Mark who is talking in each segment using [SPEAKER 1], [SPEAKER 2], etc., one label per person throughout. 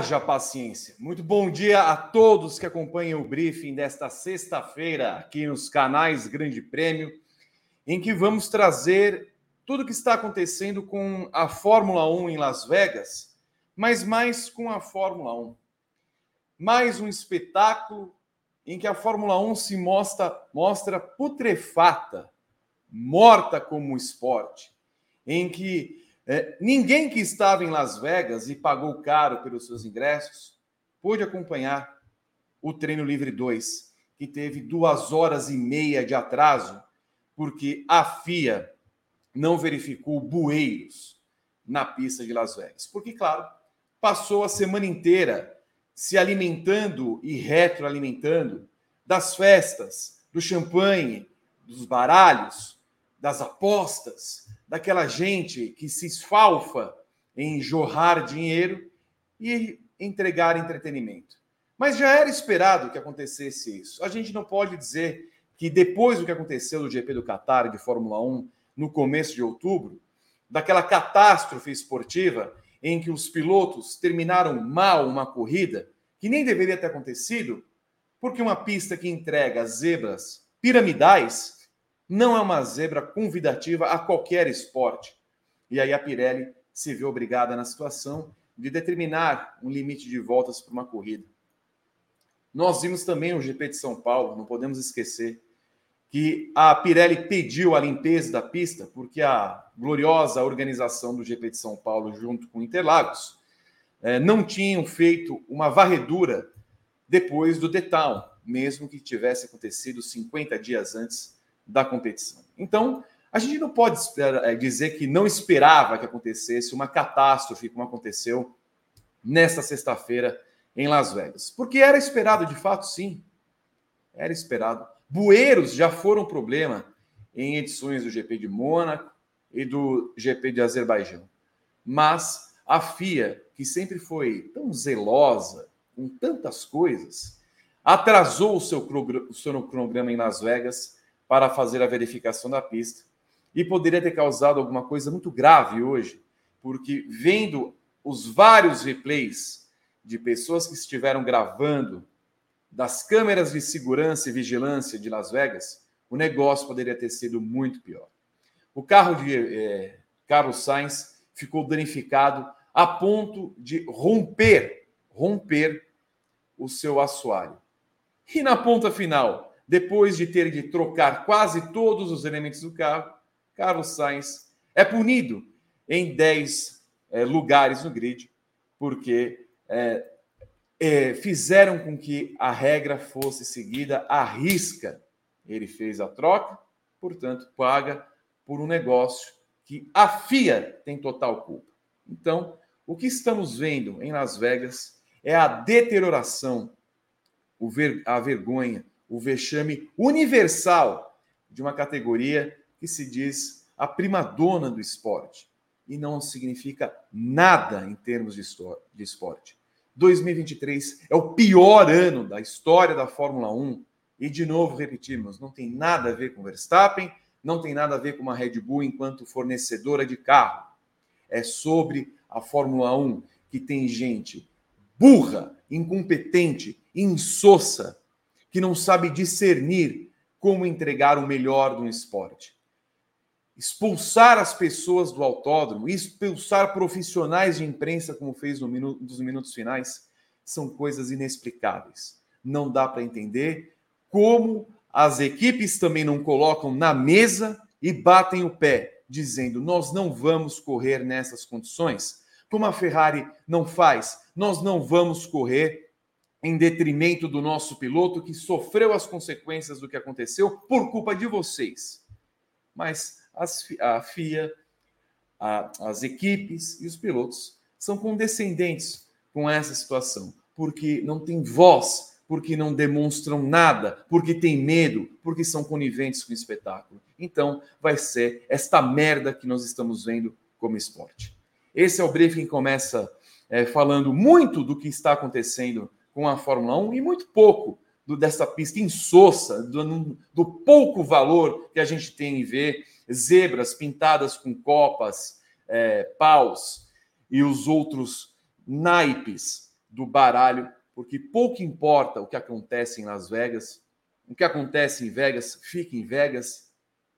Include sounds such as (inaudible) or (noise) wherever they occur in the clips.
[SPEAKER 1] Haja paciência. Muito bom dia a todos que acompanham o briefing desta sexta-feira aqui nos canais Grande Prêmio, em que vamos trazer tudo o que está acontecendo com a Fórmula 1 em Las Vegas, mas mais com a Fórmula 1. Mais um espetáculo em que a Fórmula 1 se mostra, mostra putrefata, morta como esporte, em que é, ninguém que estava em Las Vegas e pagou caro pelos seus ingressos pôde acompanhar o Treino Livre 2, que teve duas horas e meia de atraso, porque a FIA não verificou bueiros na pista de Las Vegas. Porque, claro, passou a semana inteira se alimentando e retroalimentando das festas, do champanhe, dos baralhos, das apostas, daquela gente que se esfalfa em jorrar dinheiro e entregar entretenimento. Mas já era esperado que acontecesse isso. A gente não pode dizer que depois do que aconteceu no GP do Qatar de Fórmula 1 no começo de outubro, daquela catástrofe esportiva em que os pilotos terminaram mal uma corrida que nem deveria ter acontecido, porque uma pista que entrega zebras piramidais não é uma zebra convidativa a qualquer esporte. E aí a Pirelli se vê obrigada na situação de determinar um limite de voltas para uma corrida. Nós vimos também o GP de São Paulo, não podemos esquecer que a Pirelli pediu a limpeza da pista porque a gloriosa organização do GP de São Paulo junto com Interlagos eh, não tinham feito uma varredura depois do detal, mesmo que tivesse acontecido 50 dias antes da competição. Então, a gente não pode eh, dizer que não esperava que acontecesse uma catástrofe como aconteceu nesta sexta-feira em Las Vegas. Porque era esperado, de fato, sim. Era esperado. Bueiros já foram problema em edições do GP de Mônaco e do GP de Azerbaijão. Mas a FIA, que sempre foi tão zelosa com tantas coisas, atrasou o seu, o seu cronograma em Las Vegas para fazer a verificação da pista e poderia ter causado alguma coisa muito grave hoje, porque vendo os vários replays de pessoas que estiveram gravando das câmeras de segurança e vigilância de Las Vegas, o negócio poderia ter sido muito pior. O carro de é, Carlos Sainz ficou danificado a ponto de romper, romper o seu assoalho. E na ponta final, depois de ter de trocar quase todos os elementos do carro, Carlos Sainz é punido em 10 é, lugares no grid, porque é, é, fizeram com que a regra fosse seguida à risca. Ele fez a troca, portanto, paga por um negócio que a FIA tem total culpa. Então, o que estamos vendo em Las Vegas é a deterioração, a vergonha o vexame universal de uma categoria que se diz a primadona do esporte e não significa nada em termos de esporte. 2023 é o pior ano da história da Fórmula 1 e, de novo, repetimos, não tem nada a ver com Verstappen, não tem nada a ver com uma Red Bull enquanto fornecedora de carro. É sobre a Fórmula 1 que tem gente burra, incompetente, insossa, que não sabe discernir como entregar o melhor de um esporte. Expulsar as pessoas do autódromo, expulsar profissionais de imprensa, como fez no minuto, nos minutos finais, são coisas inexplicáveis. Não dá para entender como as equipes também não colocam na mesa e batem o pé, dizendo: nós não vamos correr nessas condições. Como a Ferrari não faz, nós não vamos correr em detrimento do nosso piloto que sofreu as consequências do que aconteceu por culpa de vocês. Mas as, a FIA, a, as equipes e os pilotos são condescendentes com essa situação, porque não tem voz, porque não demonstram nada, porque têm medo, porque são coniventes com o espetáculo. Então, vai ser esta merda que nós estamos vendo como esporte. Esse é o briefing que começa é, falando muito do que está acontecendo com a Fórmula 1 e muito pouco do, dessa pista insossa, do, do pouco valor que a gente tem em ver zebras pintadas com copas, é, paus e os outros naipes do baralho, porque pouco importa o que acontece em Las Vegas, o que acontece em Vegas, fica em Vegas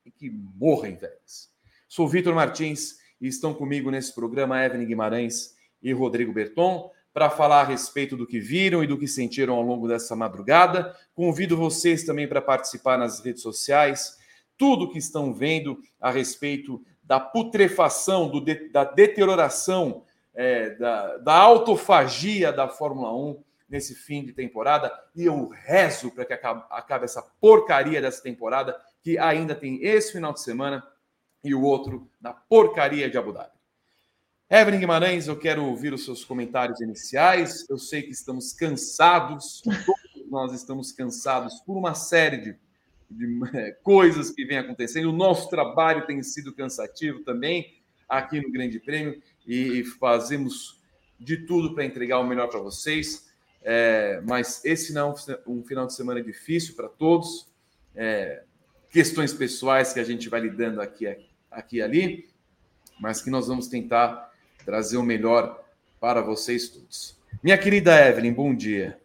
[SPEAKER 1] e que morra em Vegas. Sou Vitor Martins e estão comigo nesse programa Evelyn Guimarães e Rodrigo Berton para falar a respeito do que viram e do que sentiram ao longo dessa madrugada. Convido vocês também para participar nas redes sociais, tudo que estão vendo a respeito da putrefação, do de, da deterioração, é, da, da autofagia da Fórmula 1 nesse fim de temporada. E eu rezo para que acabe, acabe essa porcaria dessa temporada, que ainda tem esse final de semana e o outro na porcaria de Abu Dhabi. Evelyn Guimarães, eu quero ouvir os seus comentários iniciais. Eu sei que estamos cansados, todos nós estamos cansados por uma série de, de é, coisas que vem acontecendo. O nosso trabalho tem sido cansativo também aqui no Grande Prêmio e fazemos de tudo para entregar o melhor para vocês. É, mas esse não é um final de semana difícil para todos. É, questões pessoais que a gente vai lidando aqui, aqui e ali, mas que nós vamos tentar trazer o melhor para vocês todos. Minha querida Evelyn, bom dia.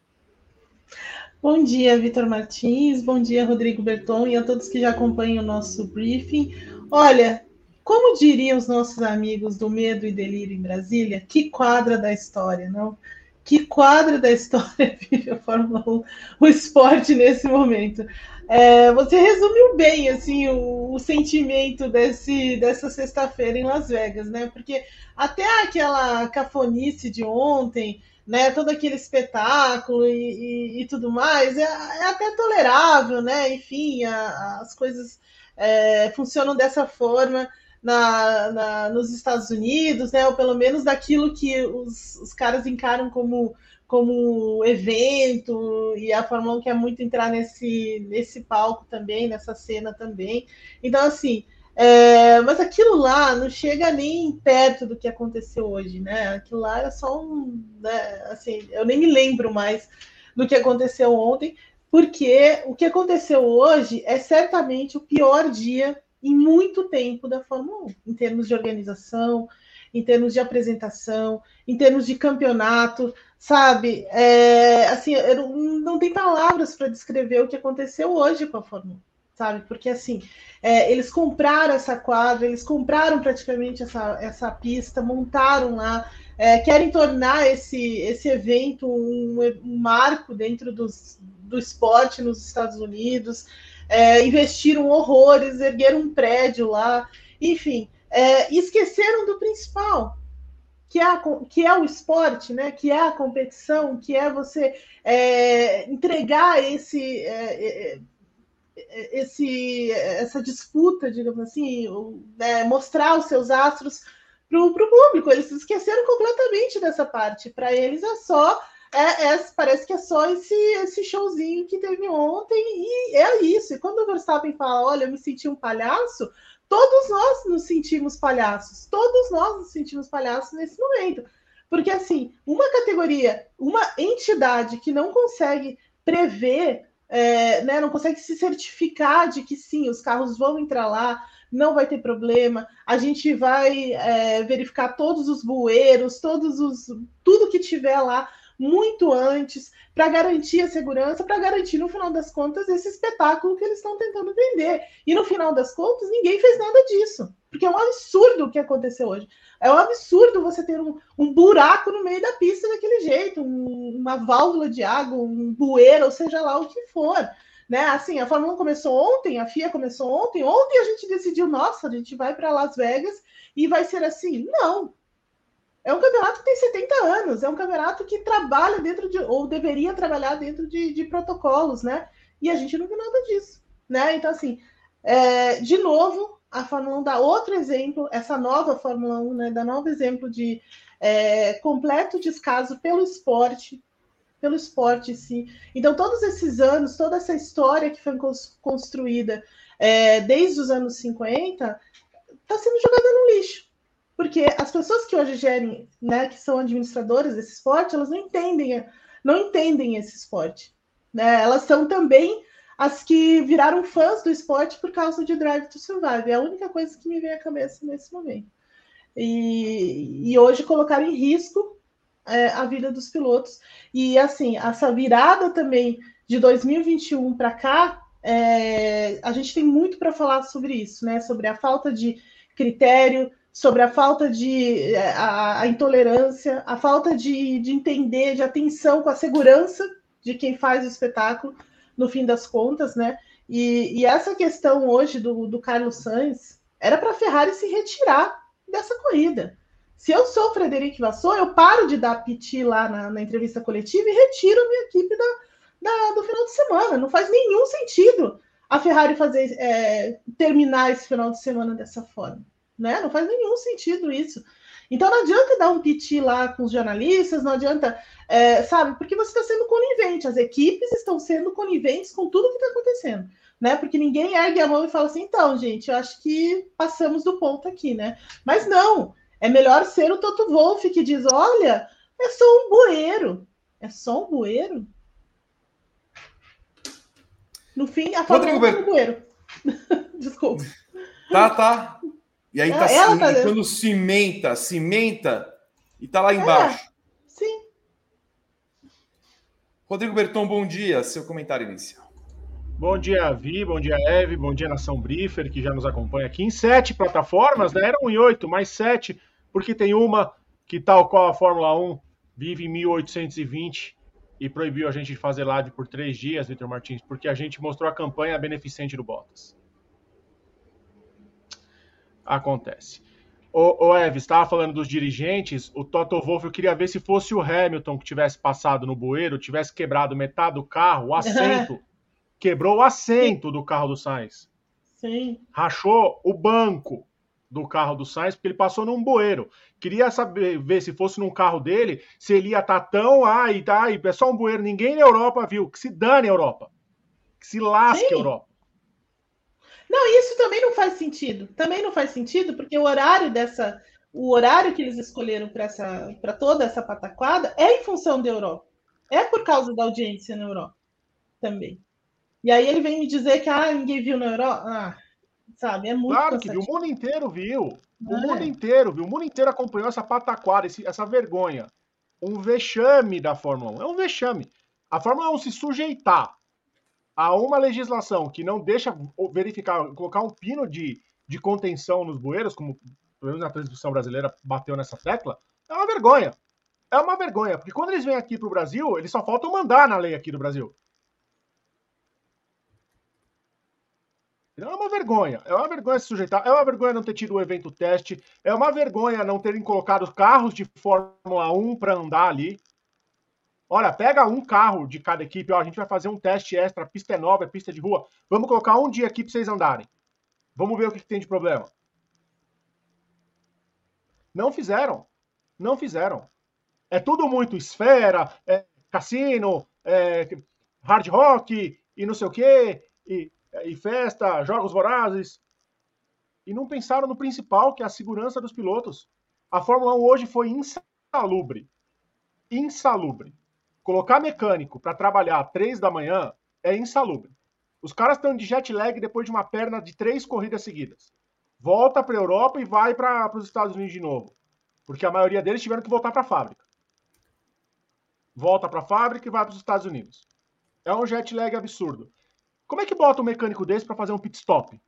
[SPEAKER 2] Bom dia, Vitor Martins, bom dia, Rodrigo Berton e a todos que já acompanham o nosso briefing. Olha, como diriam os nossos amigos do Medo e Delírio em Brasília, que quadra da história, não? Que quadra da história (laughs) vive a Fórmula 1, o esporte nesse momento. É, você resumiu bem assim o, o sentimento desse, dessa sexta-feira em Las Vegas, né? Porque até aquela cafonice de ontem, né? Todo aquele espetáculo e, e, e tudo mais é, é, até tolerável, né? Enfim, a, as coisas é, funcionam dessa forma. Na, na, nos Estados Unidos, né? Ou pelo menos daquilo que os, os caras encaram como como evento, e a Fórmula 1 quer muito entrar nesse, nesse palco também, nessa cena também. Então, assim, é, mas aquilo lá não chega nem perto do que aconteceu hoje, né? Aquilo lá era só um. Né, assim, eu nem me lembro mais do que aconteceu ontem, porque o que aconteceu hoje é certamente o pior dia em muito tempo da Fórmula 1, em termos de organização, em termos de apresentação, em termos de campeonato, sabe? É, assim, eu não tem palavras para descrever o que aconteceu hoje com a Fórmula 1, sabe? Porque assim, é, eles compraram essa quadra, eles compraram praticamente essa, essa pista, montaram lá, é, querem tornar esse, esse evento um, um marco dentro dos, do esporte nos Estados Unidos, é, investiram horrores, ergueram um prédio lá, enfim é, esqueceram do principal, que é, a, que é o esporte, né? que é a competição, que é você é, entregar esse, é, é, é esse, essa disputa, digamos assim, né? mostrar os seus astros para o público. Eles esqueceram completamente dessa parte. Para eles é só. É, é, parece que é só esse, esse showzinho que teve ontem, e é isso. E quando o Verstappen fala: Olha, eu me senti um palhaço, todos nós nos sentimos palhaços, todos nós nos sentimos palhaços nesse momento. Porque, assim, uma categoria, uma entidade que não consegue prever, é, né, não consegue se certificar de que sim, os carros vão entrar lá, não vai ter problema, a gente vai é, verificar todos os bueiros, todos os tudo que tiver lá muito antes, para garantir a segurança, para garantir, no final das contas, esse espetáculo que eles estão tentando vender. E no final das contas, ninguém fez nada disso. Porque é um absurdo o que aconteceu hoje. É um absurdo você ter um, um buraco no meio da pista daquele jeito, um, uma válvula de água, um bueiro, ou seja lá o que for. Né? Assim, a Fórmula 1 começou ontem, a FIA começou ontem. Ontem a gente decidiu, nossa, a gente vai para Las Vegas e vai ser assim. Não, é um campeonato que tem 70 anos, é um campeonato que trabalha dentro de, ou deveria trabalhar dentro de, de protocolos, né? E a gente não viu nada disso, né? Então, assim, é, de novo, a Fórmula 1 dá outro exemplo, essa nova Fórmula 1, né? Dá novo exemplo de é, completo descaso pelo esporte, pelo esporte em si. Então, todos esses anos, toda essa história que foi construída é, desde os anos 50, está sendo jogada no lixo porque as pessoas que hoje gerem, né, que são administradoras desse esporte, elas não entendem, não entendem esse esporte. Né? Elas são também as que viraram fãs do esporte por causa de Drive to Survive. É a única coisa que me vem à cabeça nesse momento. E, e hoje colocar em risco é, a vida dos pilotos. E assim, essa virada também de 2021 para cá, é, a gente tem muito para falar sobre isso, né? Sobre a falta de critério, sobre a falta de é, a, a intolerância, a falta de, de entender, de atenção com a segurança de quem faz o espetáculo, no fim das contas, né? E, e essa questão hoje do, do Carlos Sainz era para a Ferrari se retirar dessa corrida. Se eu sou o Frederico Vassou, eu paro de dar piti lá na, na, entrevista coletiva e retiro minha equipe da, da, do final de semana. Não faz nenhum sentido a Ferrari fazer é, terminar esse final de semana dessa forma. Né? Não faz nenhum sentido isso. Então não adianta dar um piti lá com os jornalistas, não adianta, é, sabe? Porque você está sendo conivente, as equipes estão sendo coniventes com tudo que está acontecendo, né? Porque ninguém ergue a mão e fala assim, então, gente, eu acho que passamos do ponto aqui, né? Mas não, é melhor ser o Toto Wolff que diz: olha, é só um bueiro. É só um bueiro? No fim, a 1 é um bueiro. (laughs) Desculpa.
[SPEAKER 1] Tá, tá. E aí tá, ela tá quando cimenta, cimenta e tá lá embaixo. É,
[SPEAKER 2] sim.
[SPEAKER 1] Rodrigo Berton, bom dia. Seu comentário inicial.
[SPEAKER 3] Bom dia, Vi, bom dia, Eve, bom dia, Nação Briefer, que já nos acompanha aqui em sete plataformas, né? Eram em oito, mais sete, porque tem uma que, tal qual a Fórmula 1, vive em 1820 e proibiu a gente de fazer live por três dias, Vitor Martins, porque a gente mostrou a campanha beneficente do Bottas acontece. O, o Eve, estava falando dos dirigentes, o Toto Wolff, eu queria ver se fosse o Hamilton que tivesse passado no bueiro, tivesse quebrado metade do carro, o (laughs) assento, quebrou o assento do carro do Sainz.
[SPEAKER 2] Sim.
[SPEAKER 3] Rachou o banco do carro do Sainz, porque ele passou num bueiro. Queria saber, ver se fosse num carro dele, se ele ia estar tá tão, ai, tá, ai, é só um bueiro. Ninguém na Europa viu. Que se dane a Europa. Que se lasque a Europa.
[SPEAKER 2] Não, isso também não faz sentido. Também não faz sentido, porque o horário dessa. O horário que eles escolheram para toda essa pataquada é em função da Europa. É por causa da audiência na Europa também. E aí ele vem me dizer que ah, ninguém viu na Europa. Ah, sabe, é muito
[SPEAKER 3] Claro que viu, o mundo inteiro viu. O é. mundo inteiro viu. O mundo inteiro acompanhou essa pataquada, esse, essa vergonha. Um vexame da Fórmula 1. É um vexame. A Fórmula 1 se sujeitar a uma legislação que não deixa verificar, colocar um pino de, de contenção nos bueiros, como pelo menos na transmissão brasileira bateu nessa tecla, é uma vergonha. É uma vergonha, porque quando eles vêm aqui para o Brasil, eles só faltam mandar na lei aqui do Brasil. É uma vergonha. É uma vergonha se sujeitar. É uma vergonha não ter tido o evento teste. É uma vergonha não terem colocado carros de Fórmula 1 para andar ali. Olha, pega um carro de cada equipe, ó, a gente vai fazer um teste extra, pista é nova, é pista de rua. Vamos colocar um dia aqui para vocês andarem. Vamos ver o que, que tem de problema. Não fizeram. Não fizeram. É tudo muito esfera, é cassino, é hard rock e não sei o quê, e, e festa, jogos vorazes. E não pensaram no principal, que é a segurança dos pilotos. A Fórmula 1 hoje foi insalubre. Insalubre. Colocar mecânico para trabalhar às três da manhã é insalubre. Os caras estão de jet lag depois de uma perna de três corridas seguidas. Volta para a Europa e vai para os Estados Unidos de novo. Porque a maioria deles tiveram que voltar para a fábrica. Volta para a fábrica e vai para os Estados Unidos. É um jet lag absurdo. Como é que bota um mecânico desse para fazer um pit stop?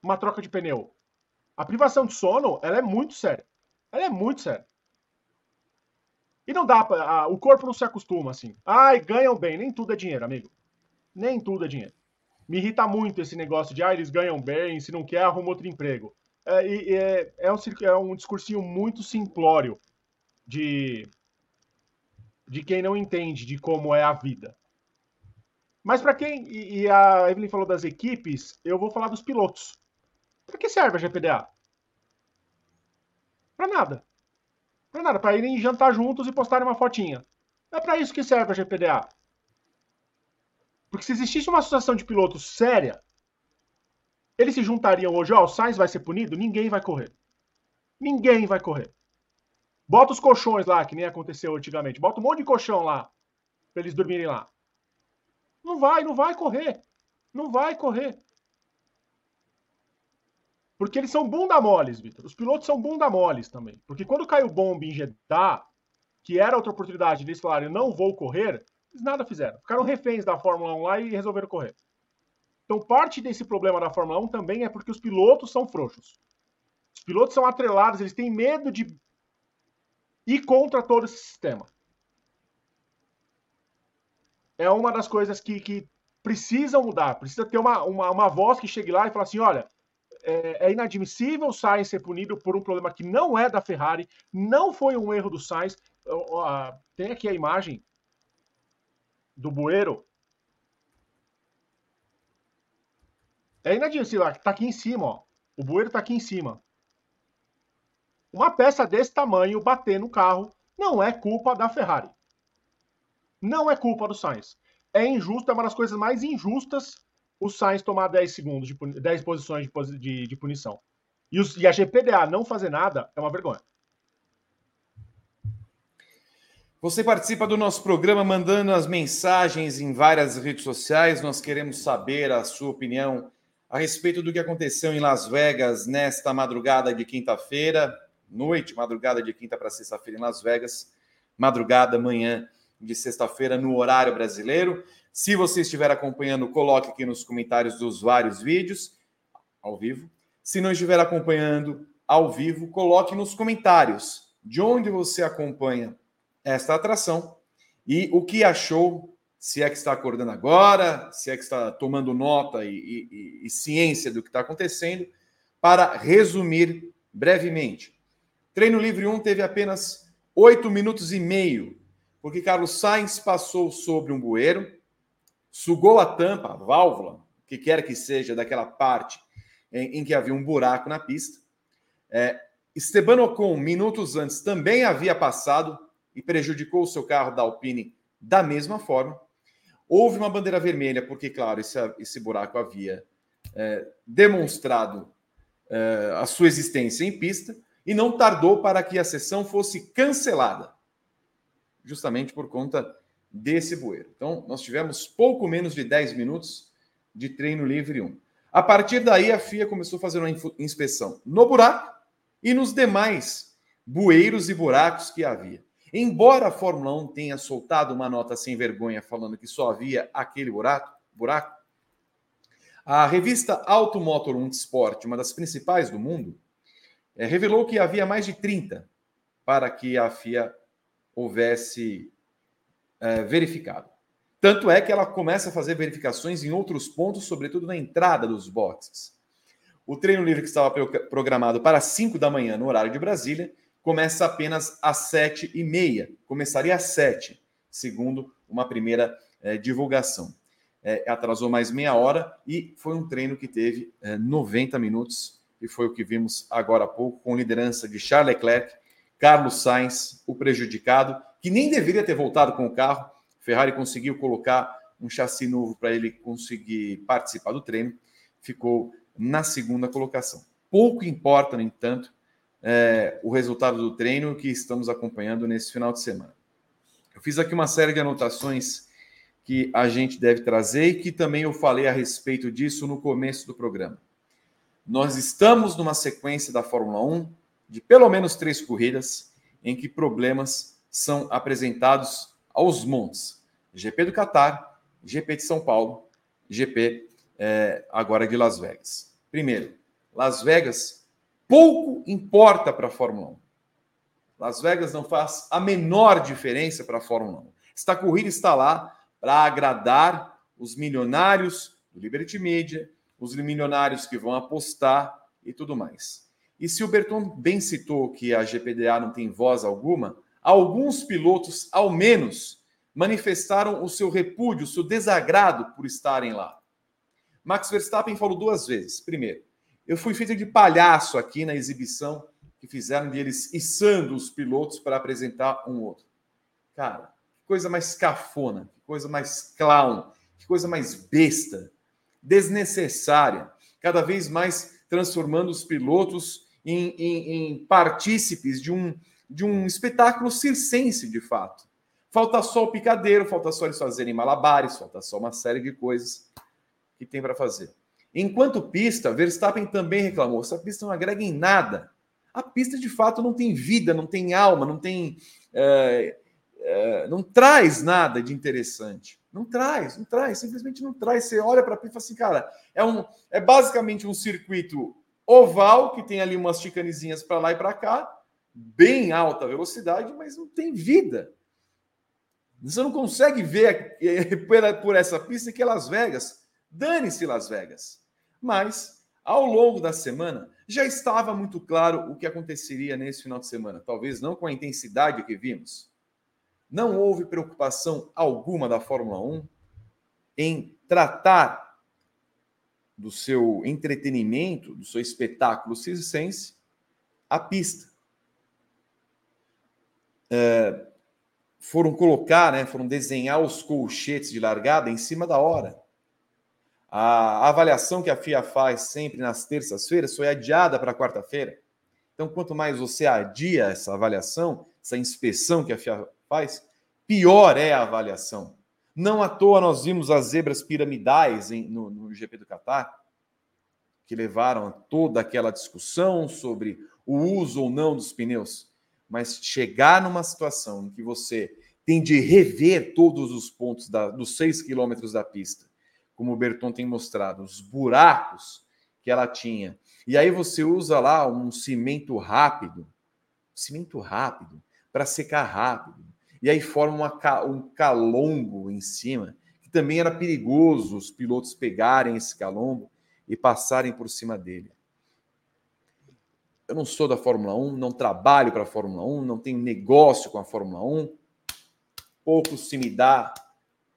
[SPEAKER 3] Uma troca de pneu. A privação de sono, ela é muito séria. Ela é muito séria. E não dá para. O corpo não se acostuma assim. Ai, ganham bem. Nem tudo é dinheiro, amigo. Nem tudo é dinheiro. Me irrita muito esse negócio de, ah, eles ganham bem, se não quer, arruma outro emprego. É, é, é, um, é um discursinho muito simplório de, de quem não entende de como é a vida. Mas para quem. E, e, a Evelyn falou das equipes, eu vou falar dos pilotos. Para que serve a GPDA? Para nada. Para nada, para irem jantar juntos e postarem uma fotinha. É para isso que serve a GPDA. Porque se existisse uma associação de pilotos séria, eles se juntariam hoje, ó, o Sainz vai ser punido, ninguém vai correr. Ninguém vai correr. Bota os colchões lá, que nem aconteceu antigamente. Bota um monte de colchão lá, para eles dormirem lá. Não vai, não vai correr. Não vai correr. Porque eles são bunda moles, Vitor. Os pilotos são bunda moles também. Porque quando caiu bomba em Jeddah, que era outra oportunidade eles falarem não vou correr, eles nada fizeram. Ficaram reféns da Fórmula 1 lá e resolveram correr. Então, parte desse problema da Fórmula 1 também é porque os pilotos são frouxos. Os pilotos são atrelados, eles têm medo de ir contra todo esse sistema. É uma das coisas que, que precisam mudar. Precisa ter uma, uma, uma voz que chegue lá e fale assim: olha, é, é, inadmissível o Sainz ser punido por um problema que não é da Ferrari, não foi um erro do Sainz. Tem aqui a imagem do bueiro É inadmissível. Tá aqui em cima, ó. O bueiro tá aqui em cima. Uma peça desse tamanho bater no carro não é culpa da Ferrari. Não é culpa do Sainz. É injusto, é uma das coisas mais injustas o Sainz tomar 10 segundos, de, 10 posições de, de, de punição. E, os, e a GPDA não fazer nada é uma vergonha.
[SPEAKER 1] Você participa do nosso programa mandando as mensagens em várias redes sociais. Nós queremos saber a sua opinião a respeito do que aconteceu em Las Vegas nesta madrugada de quinta-feira, noite, madrugada de quinta para sexta-feira em Las Vegas, madrugada, manhã de sexta-feira no horário brasileiro. Se você estiver acompanhando, coloque aqui nos comentários dos vários vídeos ao vivo. Se não estiver acompanhando ao vivo, coloque nos comentários de onde você acompanha esta atração e o que achou se é que está acordando agora, se é que está tomando nota e, e, e ciência do que está acontecendo, para resumir brevemente. Treino livre 1 teve apenas oito minutos e meio, porque Carlos Sainz passou sobre um bueiro, sugou a tampa, a válvula, que quer que seja, daquela parte em, em que havia um buraco na pista. É, Esteban Ocon, minutos antes, também havia passado e prejudicou o seu carro da Alpine da mesma forma. Houve uma bandeira vermelha, porque, claro, esse, esse buraco havia é, demonstrado é, a sua existência em pista e não tardou para que a sessão fosse cancelada, justamente por conta desse bueiro. Então, nós tivemos pouco menos de 10 minutos de treino livre 1. A partir daí, a FIA começou a fazer uma inspeção no buraco e nos demais bueiros e buracos que havia. Embora a Fórmula 1 tenha soltado uma nota sem vergonha falando que só havia aquele buraco, buraco a revista Automotor 1 Sport, uma das principais do mundo, é, revelou que havia mais de 30 para que a FIA houvesse é, verificado. Tanto é que ela começa a fazer verificações em outros pontos, sobretudo na entrada dos boxes. O treino livre que estava programado para 5 da manhã no horário de Brasília começa apenas às sete e meia. Começaria às sete, segundo uma primeira é, divulgação. É, atrasou mais meia hora e foi um treino que teve é, eh, 90 minutos e foi o que vimos agora há pouco, com liderança de Charles Leclerc, Carlos Sainz, o prejudicado, que nem deveria ter voltado com o carro. Ferrari conseguiu colocar um chassi novo para ele conseguir participar do treino, ficou na segunda colocação. Pouco importa, no entanto, é, o resultado do treino que estamos acompanhando nesse final de semana. Eu fiz aqui uma série de anotações que a gente deve trazer e que também eu falei a respeito disso no começo do programa. Nós estamos numa sequência da Fórmula 1 de pelo menos três corridas em que problemas são apresentados aos montes. GP do Catar, GP de São Paulo, GP é, agora de Las Vegas. Primeiro, Las Vegas pouco importa para a Fórmula 1. Las Vegas não faz a menor diferença para a Fórmula 1. Esta corrida está lá para agradar os milionários do Liberty Media, os milionários que vão apostar e tudo mais. E se o Berton bem citou que a GPDA não tem voz alguma, alguns pilotos, ao menos, manifestaram o seu repúdio, o seu desagrado por estarem lá. Max Verstappen falou duas vezes. Primeiro, eu fui feito de palhaço aqui na exibição que fizeram deles içando os pilotos para apresentar um outro. Cara, que coisa mais cafona, que coisa mais clown, que coisa mais besta, desnecessária, cada vez mais transformando os pilotos em, em, em partícipes de um, de um espetáculo circense, de fato. Falta só o picadeiro, falta só eles fazerem malabares, falta só uma série de coisas que tem para fazer. Enquanto pista, Verstappen também reclamou: essa pista não agrega em nada. A pista de fato não tem vida, não tem alma, não tem. É, é, não traz nada de interessante. Não traz, não traz, simplesmente não traz. Você olha para a pista e fala assim, cara, é, um, é basicamente um circuito oval que tem ali umas chicanezinhas para lá e para cá, bem alta velocidade, mas não tem vida. Você não consegue ver por essa pista que é Las Vegas. Dane-se Las Vegas. Mas, ao longo da semana, já estava muito claro o que aconteceria nesse final de semana. Talvez não com a intensidade que vimos. Não houve preocupação alguma da Fórmula 1 em tratar do seu entretenimento, do seu espetáculo circense, a pista. É, foram colocar, né, foram desenhar os colchetes de largada em cima da hora. A avaliação que a FIA faz sempre nas terças-feiras foi adiada para quarta-feira. Então, quanto mais você adia essa avaliação, essa inspeção que a FIA faz, pior é a avaliação. Não à toa nós vimos as zebras piramidais em, no, no GP do Catar, que levaram a toda aquela discussão sobre o uso ou não dos pneus mas chegar numa situação em que você tem de rever todos os pontos da, dos seis quilômetros da pista, como o Berton tem mostrado, os buracos que ela tinha, e aí você usa lá um cimento rápido, cimento rápido, para secar rápido, e aí forma uma, um calombo em cima, que também era perigoso os pilotos pegarem esse calombo e passarem por cima dele. Eu não sou da Fórmula 1, não trabalho para a Fórmula 1, não tenho negócio com a Fórmula 1. Pouco se me dá.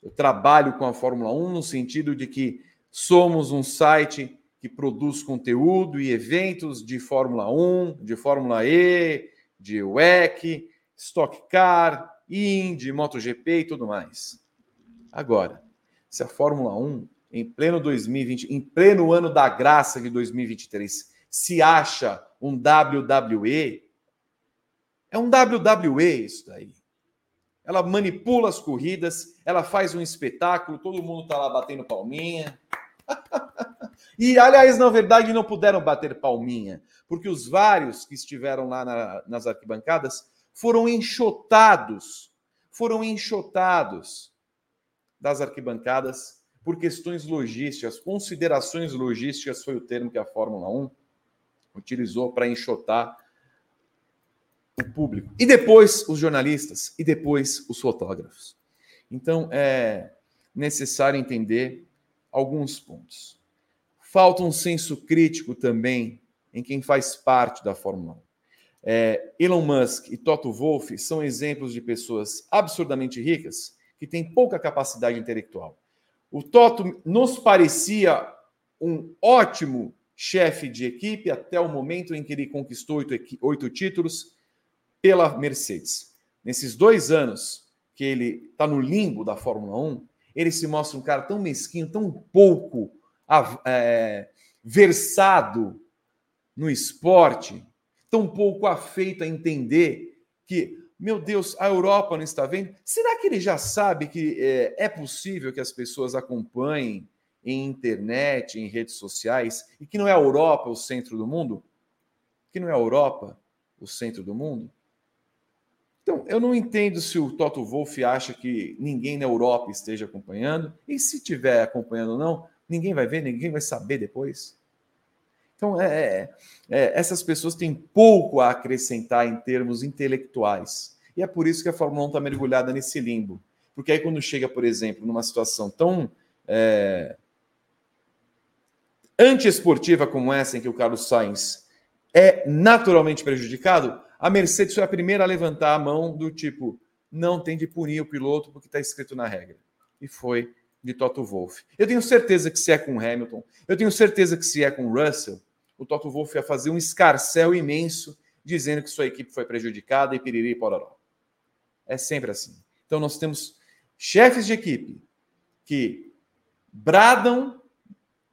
[SPEAKER 1] Eu trabalho com a Fórmula 1 no sentido de que somos um site que produz conteúdo e eventos de Fórmula 1, de Fórmula E, de WEC, Stock Car, Indy, MotoGP e tudo mais. Agora, se a Fórmula 1, em pleno 2020, em pleno ano da graça de 2023, se acha um WWE. É um WWE isso daí. Ela manipula as corridas, ela faz um espetáculo, todo mundo tá lá batendo palminha. (laughs) e, aliás, na verdade, não puderam bater palminha, porque os vários que estiveram lá na, nas arquibancadas foram enxotados, foram enxotados das arquibancadas por questões logísticas, considerações logísticas foi o termo que a Fórmula 1 utilizou para enxotar o público. E depois os jornalistas, e depois os fotógrafos. Então é necessário entender alguns pontos. Falta um senso crítico também em quem faz parte da Fórmula 1. É, Elon Musk e Toto Wolff são exemplos de pessoas absurdamente ricas que têm pouca capacidade intelectual. O Toto nos parecia um ótimo chefe de equipe até o momento em que ele conquistou oito, oito títulos pela Mercedes. Nesses dois anos que ele está no limbo da Fórmula 1, ele se mostra um cara tão mesquinho, tão pouco é, versado no esporte, tão pouco afeito a entender que, meu Deus, a Europa não está vendo. Será que ele já sabe que é, é possível que as pessoas acompanhem em internet, em redes sociais, e que não é a Europa o centro do mundo? Que não é a Europa o centro do mundo? Então, eu não entendo se o Toto Wolff acha que ninguém na Europa esteja acompanhando, e se estiver acompanhando ou não, ninguém vai ver, ninguém vai saber depois. Então, é, é, é, essas pessoas têm pouco a acrescentar em termos intelectuais. E é por isso que a Fórmula 1 está mergulhada nesse limbo. Porque aí, quando chega, por exemplo, numa situação tão é, antiesportiva como essa, em que o Carlos Sainz é naturalmente prejudicado, a Mercedes foi a primeira a levantar a mão do tipo: não tem de punir o piloto porque está escrito na regra. E foi de Toto Wolff. Eu tenho certeza que se é com Hamilton, eu tenho certeza que se é com Russell, o Toto Wolff ia fazer um escarcel imenso dizendo que sua equipe foi prejudicada e piriri e pororó. É sempre assim. Então nós temos chefes de equipe que bradam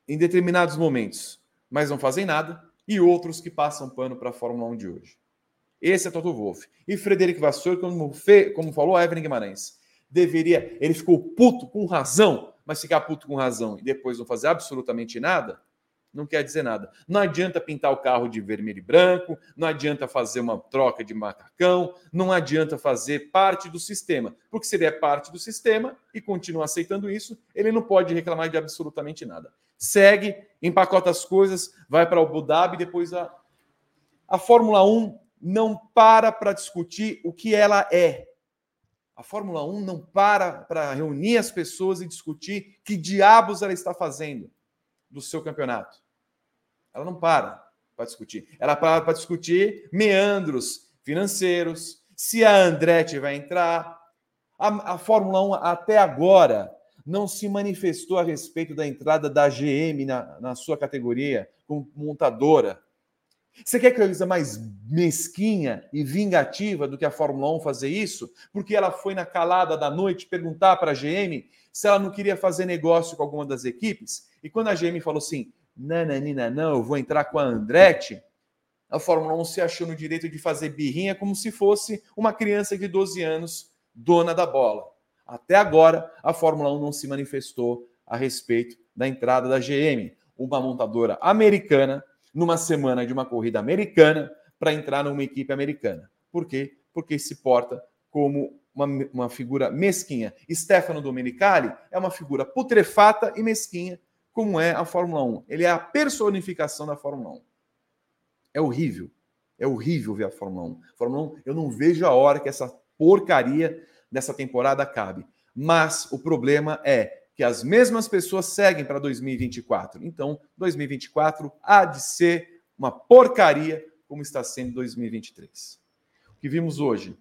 [SPEAKER 1] em determinados momentos, mas não fazem nada, e outros que passam pano para a Fórmula 1 de hoje. Esse é Toto Wolff. E Frederico Vasseur, como, fe, como falou a Evelyn Guimarães, deveria. Ele ficou puto com razão, mas ficar puto com razão e depois não fazer absolutamente nada, não quer dizer nada. Não adianta pintar o carro de vermelho e branco, não adianta fazer uma troca de macacão, não adianta fazer parte do sistema. Porque se ele é parte do sistema e continua aceitando isso, ele não pode reclamar de absolutamente nada. Segue, empacota as coisas, vai para Abu Dhabi, depois a, a Fórmula 1 não para para discutir o que ela é. A Fórmula 1 não para para reunir as pessoas e discutir que diabos ela está fazendo do seu campeonato. Ela não para para discutir. Ela para para discutir meandros financeiros, se a Andretti vai entrar. A, a Fórmula 1 até agora não se manifestou a respeito da entrada da GM na, na sua categoria como montadora. Você quer que coisa mais mesquinha e vingativa do que a Fórmula 1 fazer isso? Porque ela foi na calada da noite perguntar para a GM se ela não queria fazer negócio com alguma das equipes. E quando a GM falou assim: nananina, não, eu vou entrar com a Andretti, a Fórmula 1 se achou no direito de fazer birrinha como se fosse uma criança de 12 anos dona da bola. Até agora, a Fórmula 1 não se manifestou a respeito da entrada da GM, uma montadora americana numa semana de uma corrida americana para entrar numa equipe americana. Por quê? Porque se porta como uma, uma figura mesquinha. Stefano Domenicali é uma figura putrefata e mesquinha, como é a Fórmula 1. Ele é a personificação da Fórmula 1. É horrível. É horrível ver a Fórmula 1. Fórmula 1, eu não vejo a hora que essa porcaria dessa temporada acabe. Mas o problema é que as mesmas pessoas seguem para 2024. Então, 2024 há de ser uma porcaria como está sendo 2023. O que vimos hoje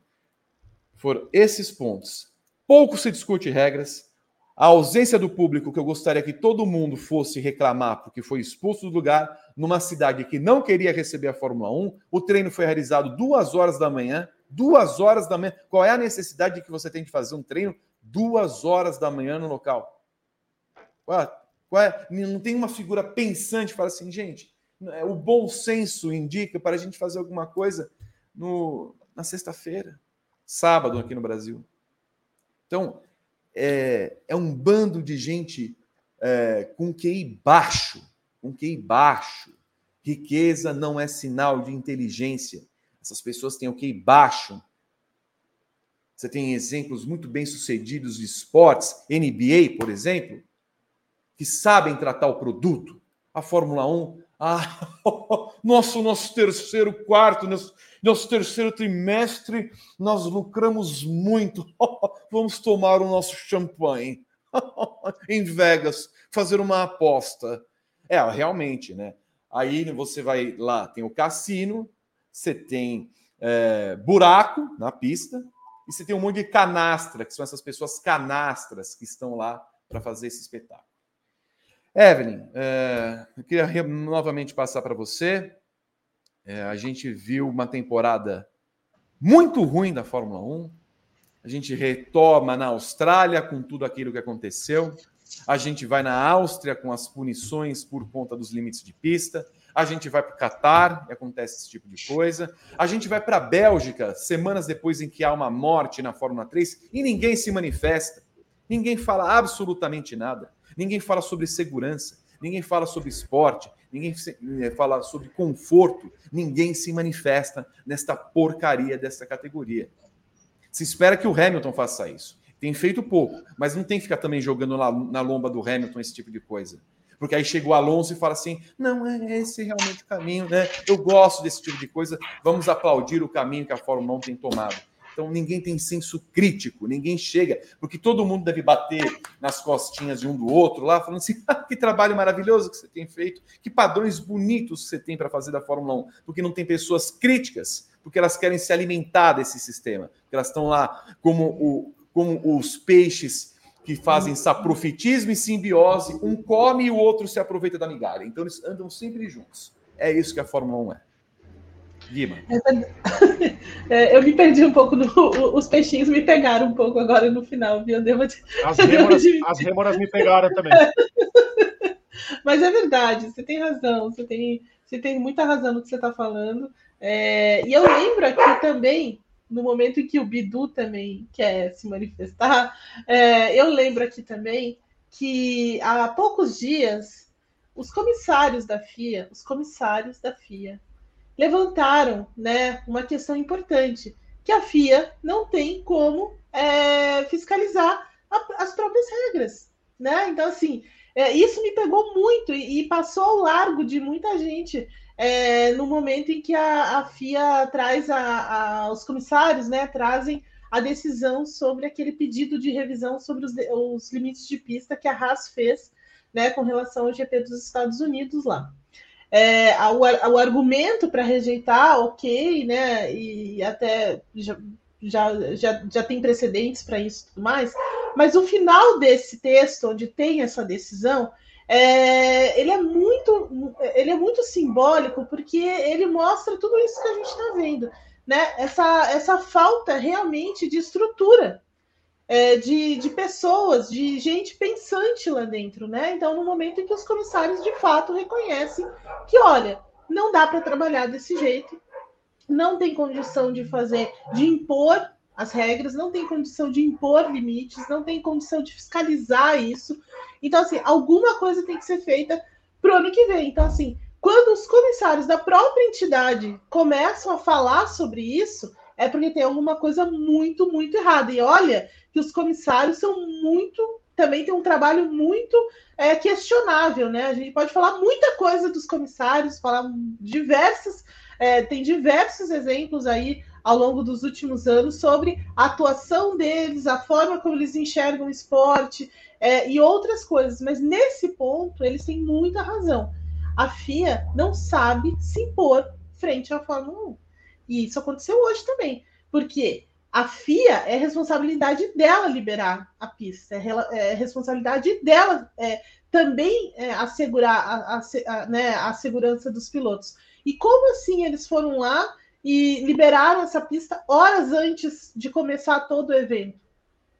[SPEAKER 1] foram esses pontos. Pouco se discute regras. A ausência do público, que eu gostaria que todo mundo fosse reclamar porque foi expulso do lugar, numa cidade que não queria receber a Fórmula 1. O treino foi realizado duas horas da manhã. Duas horas da manhã. Qual é a necessidade que você tem de fazer um treino duas horas da manhã no local? Qual é? Não tem uma figura pensante para assim, gente. É, o bom senso indica para a gente fazer alguma coisa no, na sexta-feira, sábado aqui no Brasil. Então, é, é um bando de gente é, com QI baixo, com QI baixo. Riqueza não é sinal de inteligência. Essas pessoas têm o QI baixo. Você tem exemplos muito bem sucedidos de esportes, NBA, por exemplo, que sabem tratar o produto. A Fórmula 1, ah, (laughs) nosso, nosso terceiro quarto, nosso, nosso terceiro trimestre, nós lucramos muito. (laughs) Vamos tomar o nosso champanhe (laughs) em Vegas, fazer uma aposta. É, realmente, né? Aí você vai lá, tem o cassino, você tem é, buraco na pista, e você tem um monte de canastra, que são essas pessoas canastras que estão lá para fazer esse espetáculo. Evelyn, é, eu queria novamente passar para você. É, a gente viu uma temporada muito ruim da Fórmula 1. A gente retoma na Austrália com tudo aquilo que aconteceu. A gente vai na Áustria com as punições por conta dos limites de pista. A gente vai para o Catar e acontece esse tipo de coisa. A gente vai para a Bélgica, semanas depois em que há uma morte na Fórmula 3 e ninguém se manifesta. Ninguém fala absolutamente nada ninguém fala sobre segurança, ninguém fala sobre esporte, ninguém eh, fala sobre conforto, ninguém se manifesta nesta porcaria dessa categoria. Se espera que o Hamilton faça isso. Tem feito pouco, mas não tem que ficar também jogando na, na lomba do Hamilton esse tipo de coisa. Porque aí chega o Alonso e fala assim: não, é esse realmente o caminho, né? Eu gosto desse tipo de coisa, vamos aplaudir o caminho que a Fórmula 1 tem tomado. Então ninguém tem senso crítico, ninguém chega, porque todo mundo deve bater nas costinhas de um do outro lá, falando assim: ah, que trabalho maravilhoso que você tem feito, que padrões bonitos você tem para fazer da Fórmula 1, porque não tem pessoas críticas, porque elas querem se alimentar desse sistema, elas estão lá como, o, como os peixes que fazem saprofetismo e simbiose, um come e o outro se aproveita da migalha. Então eles andam sempre juntos. É isso que a Fórmula 1 é.
[SPEAKER 2] Guima. (laughs) É, eu me perdi um pouco, no, os peixinhos me pegaram um pouco agora no final, viu? (laughs) Devo,
[SPEAKER 3] as, rêmoras, as rêmoras me pegaram também. (laughs)
[SPEAKER 2] Mas é verdade, você tem razão, você tem, você tem muita razão no que você está falando. É, e eu lembro aqui também, no momento em que o Bidu também quer se manifestar, é, eu lembro aqui também que há poucos dias os comissários da FIA, os comissários da FIA levantaram, né, uma questão importante que a FIA não tem como é, fiscalizar a, as próprias regras, né? Então assim, é, isso me pegou muito e, e, passou ao largo de muita gente é, no momento em que a, a FIA traz a, a, os comissários, né, trazem a decisão sobre aquele pedido de revisão sobre os, os limites de pista que a Haas fez né, com relação ao GP dos Estados Unidos lá. É, o, o argumento para rejeitar, ok, né, e até já, já, já, já tem precedentes para isso e tudo mais, mas o final desse texto, onde tem essa decisão, é, ele, é muito, ele é muito simbólico, porque ele mostra tudo isso que a gente está vendo né, essa, essa falta realmente de estrutura, é, de, de pessoas, de gente pensante lá dentro, né? Então, no momento em que os comissários de fato reconhecem que, olha, não dá para trabalhar desse jeito, não tem condição de fazer, de impor as regras, não tem condição de impor limites, não tem condição de fiscalizar isso. Então, assim, alguma coisa tem que ser feita para o ano que vem. Então, assim, quando os comissários da própria entidade começam a falar sobre isso, é porque tem alguma coisa muito, muito errada. E olha que os comissários são muito. Também tem um trabalho muito é, questionável, né? A gente pode falar muita coisa dos comissários, falar diversas. É, tem diversos exemplos aí ao longo dos últimos anos sobre a atuação deles, a forma como eles enxergam o esporte é, e outras coisas. Mas nesse ponto, eles têm muita razão a FIA não sabe se impor frente à Fórmula 1. E isso aconteceu hoje também, porque a FIA é responsabilidade dela liberar a pista, é, é responsabilidade dela é, também é, assegurar a, a, a, né, a segurança dos pilotos. E como assim eles foram lá e liberaram essa pista horas antes de começar todo o evento?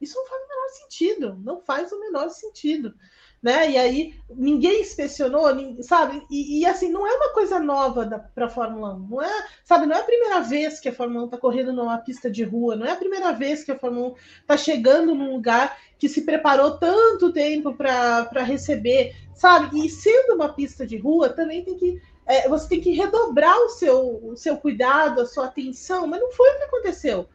[SPEAKER 2] Isso não faz o menor sentido, não faz o menor sentido né? E aí ninguém inspecionou, sabe? E, e, assim, não é uma coisa nova para a Fórmula 1, não é, sabe? Não é a primeira vez que a Fórmula 1 está correndo numa pista de rua, não é a primeira vez que a Fórmula 1 está chegando num lugar que se preparou tanto tempo para receber, sabe? E sendo uma pista de rua, também tem que é, você tem que redobrar o seu, o seu cuidado, a sua atenção, mas não foi o que aconteceu.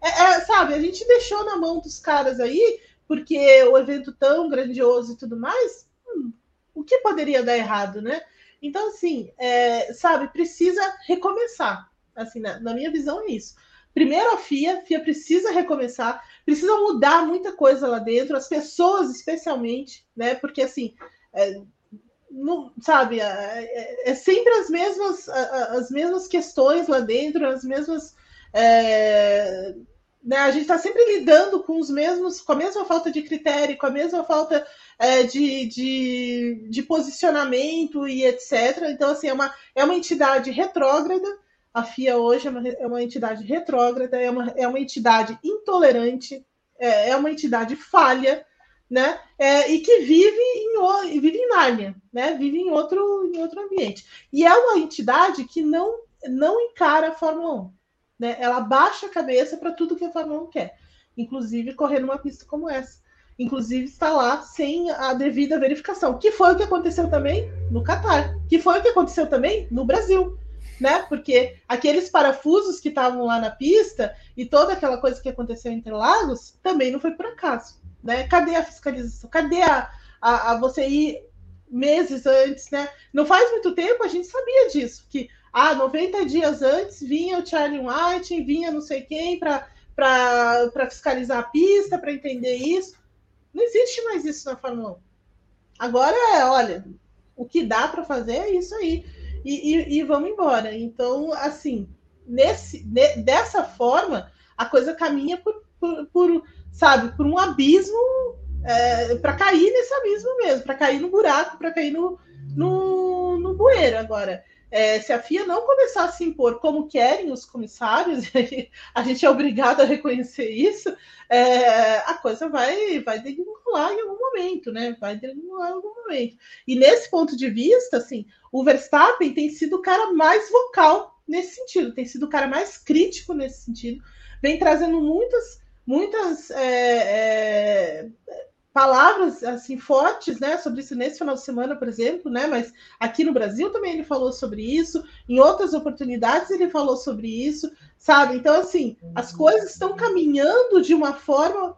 [SPEAKER 2] É, é, sabe, a gente deixou na mão dos caras aí porque o evento tão grandioso e tudo mais, hum, o que poderia dar errado, né? Então, assim, é, sabe, precisa recomeçar. Assim, na, na, minha visão é isso. Primeiro a FIA, a FIA precisa recomeçar, precisa mudar muita coisa lá dentro, as pessoas especialmente, né? Porque assim, é, não, sabe, é, é, é sempre as mesmas, as mesmas questões lá dentro, as mesmas é, né, a gente está sempre lidando com os mesmos, com a mesma falta de critério, com a mesma falta é, de, de, de, posicionamento e etc. Então, assim, é uma, é uma entidade retrógrada. A FIA hoje é uma, é uma entidade retrógrada, é uma, é uma entidade intolerante, é, é uma entidade falha, né? É, e que vive em, vive em Nárnia, né? Vive em outro, em outro ambiente. E é uma entidade que não, não encara a Fórmula 1 né? Ela baixa a cabeça para tudo que a Fórmula 1 quer, inclusive correr numa pista como essa. Inclusive está lá sem a devida verificação, que foi o que aconteceu também no Catar, que foi o que aconteceu também no Brasil, né? Porque aqueles parafusos que estavam lá na pista e toda aquela coisa que aconteceu entre Lagos também não foi por acaso, né? Cadê a fiscalização? Cadê a, a, a você ir meses antes, né? Não faz muito tempo a gente sabia disso, que ah, 90 dias antes vinha o Charlie White, vinha não sei quem para fiscalizar a pista, para entender isso. Não existe mais isso na Fórmula 1. Agora é, olha, o que dá para fazer é isso aí. E, e, e, vamos embora. Então, assim, nesse, ne, dessa forma, a coisa caminha por, por, por sabe, por um abismo é, para cair nesse abismo mesmo, para cair no buraco, para cair no, no, no bueiro. Agora, é, se a FIA não começar a se impor como querem os comissários, (laughs) a gente é obrigado a reconhecer isso, é, a coisa vai, vai degringolar em algum momento, né? Vai degringolar em algum momento. E nesse ponto de vista, assim, o Verstappen tem sido o cara mais vocal nesse sentido, tem sido o cara mais crítico nesse sentido, vem trazendo muitas, muitas é, é palavras assim fortes, né, sobre isso nesse final de semana, por exemplo, né, mas aqui no Brasil também ele falou sobre isso, em outras oportunidades ele falou sobre isso, sabe? Então assim, as coisas estão caminhando de uma forma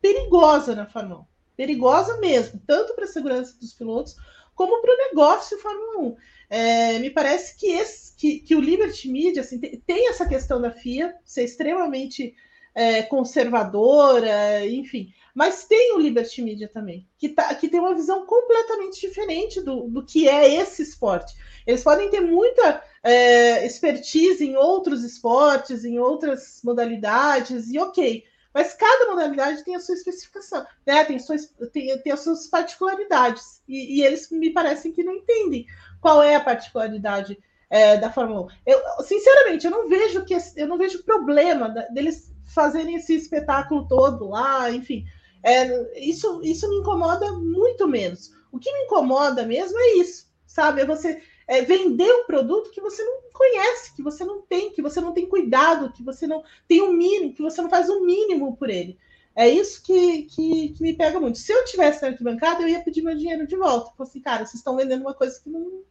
[SPEAKER 2] perigosa na Fórmula 1, perigosa mesmo, tanto para a segurança dos pilotos como para o negócio Fórmula 1. É, me parece que, esse, que, que, o Liberty Media assim, tem, tem, essa questão da FIA ser extremamente é, conservadora, enfim, mas tem o Liberty Media também, que, tá, que tem uma visão completamente diferente do, do que é esse esporte. Eles podem ter muita é, expertise em outros esportes, em outras modalidades, e ok, mas cada modalidade tem a sua especificação, né? tem, suas, tem, tem as suas particularidades. E, e, eles me parecem que não entendem qual é a particularidade é, da Fórmula 1. Eu, sinceramente, eu não vejo que eu não vejo problema deles fazerem esse espetáculo todo lá, enfim. É, isso, isso me incomoda muito menos. O que me incomoda mesmo é isso, sabe? É você é, vender um produto que você não conhece, que você não tem, que você não tem cuidado, que você não tem o um mínimo, que você não faz o um mínimo por ele. É isso que, que, que, me pega muito. Se eu tivesse na arquibancada, eu ia pedir meu dinheiro de volta. Falei assim, cara, vocês estão vendendo uma coisa que não,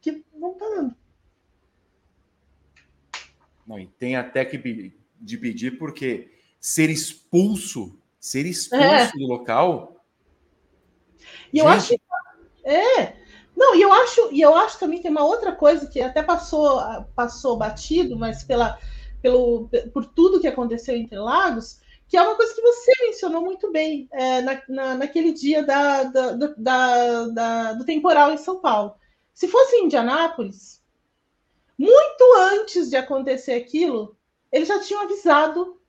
[SPEAKER 2] que não está dando.
[SPEAKER 1] Não, e tem até que de pedir, porque ser expulso, ser expulso é. do local.
[SPEAKER 2] E eu acho. É, não, e eu acho, e eu acho também tem uma outra coisa que até passou, passou batido, mas pela, pelo, por tudo que aconteceu entre Lagos, que é uma coisa que você mencionou muito bem é, na, na, naquele dia da, da, da, da, do temporal em São Paulo. Se fosse em Indianápolis, muito antes de acontecer aquilo, eles já tinham avisado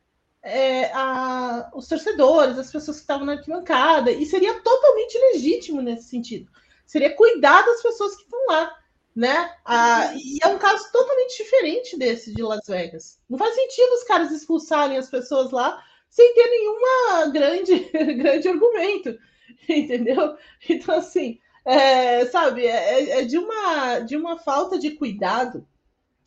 [SPEAKER 2] é, a, os torcedores, as pessoas que estavam na arquibancada, e seria totalmente legítimo nesse sentido seria cuidar das pessoas que estão lá, né? E é um caso totalmente diferente desse de Las Vegas. Não faz sentido os caras expulsarem as pessoas lá sem ter nenhuma grande, (laughs) grande argumento, entendeu? Então, assim, é, sabe, é, é, de, uma, de uma falta de cuidado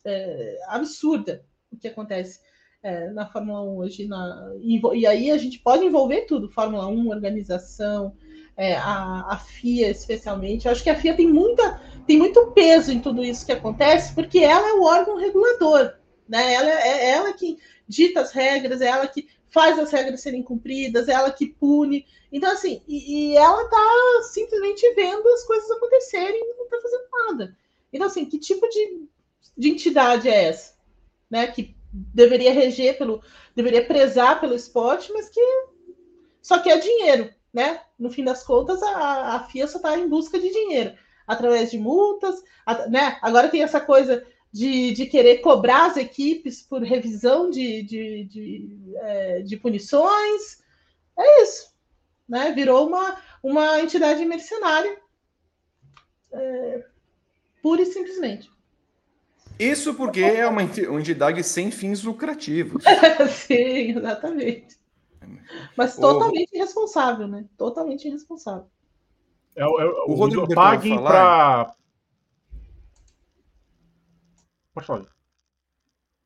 [SPEAKER 2] é, absurda o que acontece é, na Fórmula 1 hoje. Na, e, e, aí a gente pode envolver tudo: Fórmula 1, organização, é, a, a FIA especialmente. Eu acho que a FIA tem, muita, tem muito peso em tudo isso que acontece, porque ela é o órgão regulador, né? Ela é, é ela que dita as regras, é ela que faz as regras serem cumpridas, é ela que pune. Então, assim, e, e ela está simplesmente vendo as coisas acontecerem e não está fazendo nada. Então, assim, que tipo de, de entidade é essa? Né? Que deveria reger pelo, deveria prezar pelo esporte, mas que só quer dinheiro né? No fim das contas, a, a FIA só está em busca de dinheiro, através de multas, a, né? Agora tem essa coisa de, de querer cobrar as equipes por revisão de, de, de, é, de punições. É isso. Né? Virou uma, uma entidade mercenária. É, pura e simplesmente.
[SPEAKER 1] Isso porque é uma entidade sem fins lucrativos. (laughs)
[SPEAKER 2] Sim, exatamente. Mas totalmente o... irresponsável, né? Totalmente irresponsável.
[SPEAKER 3] É, é, o, o Rodrigo paguem para. Pode falar.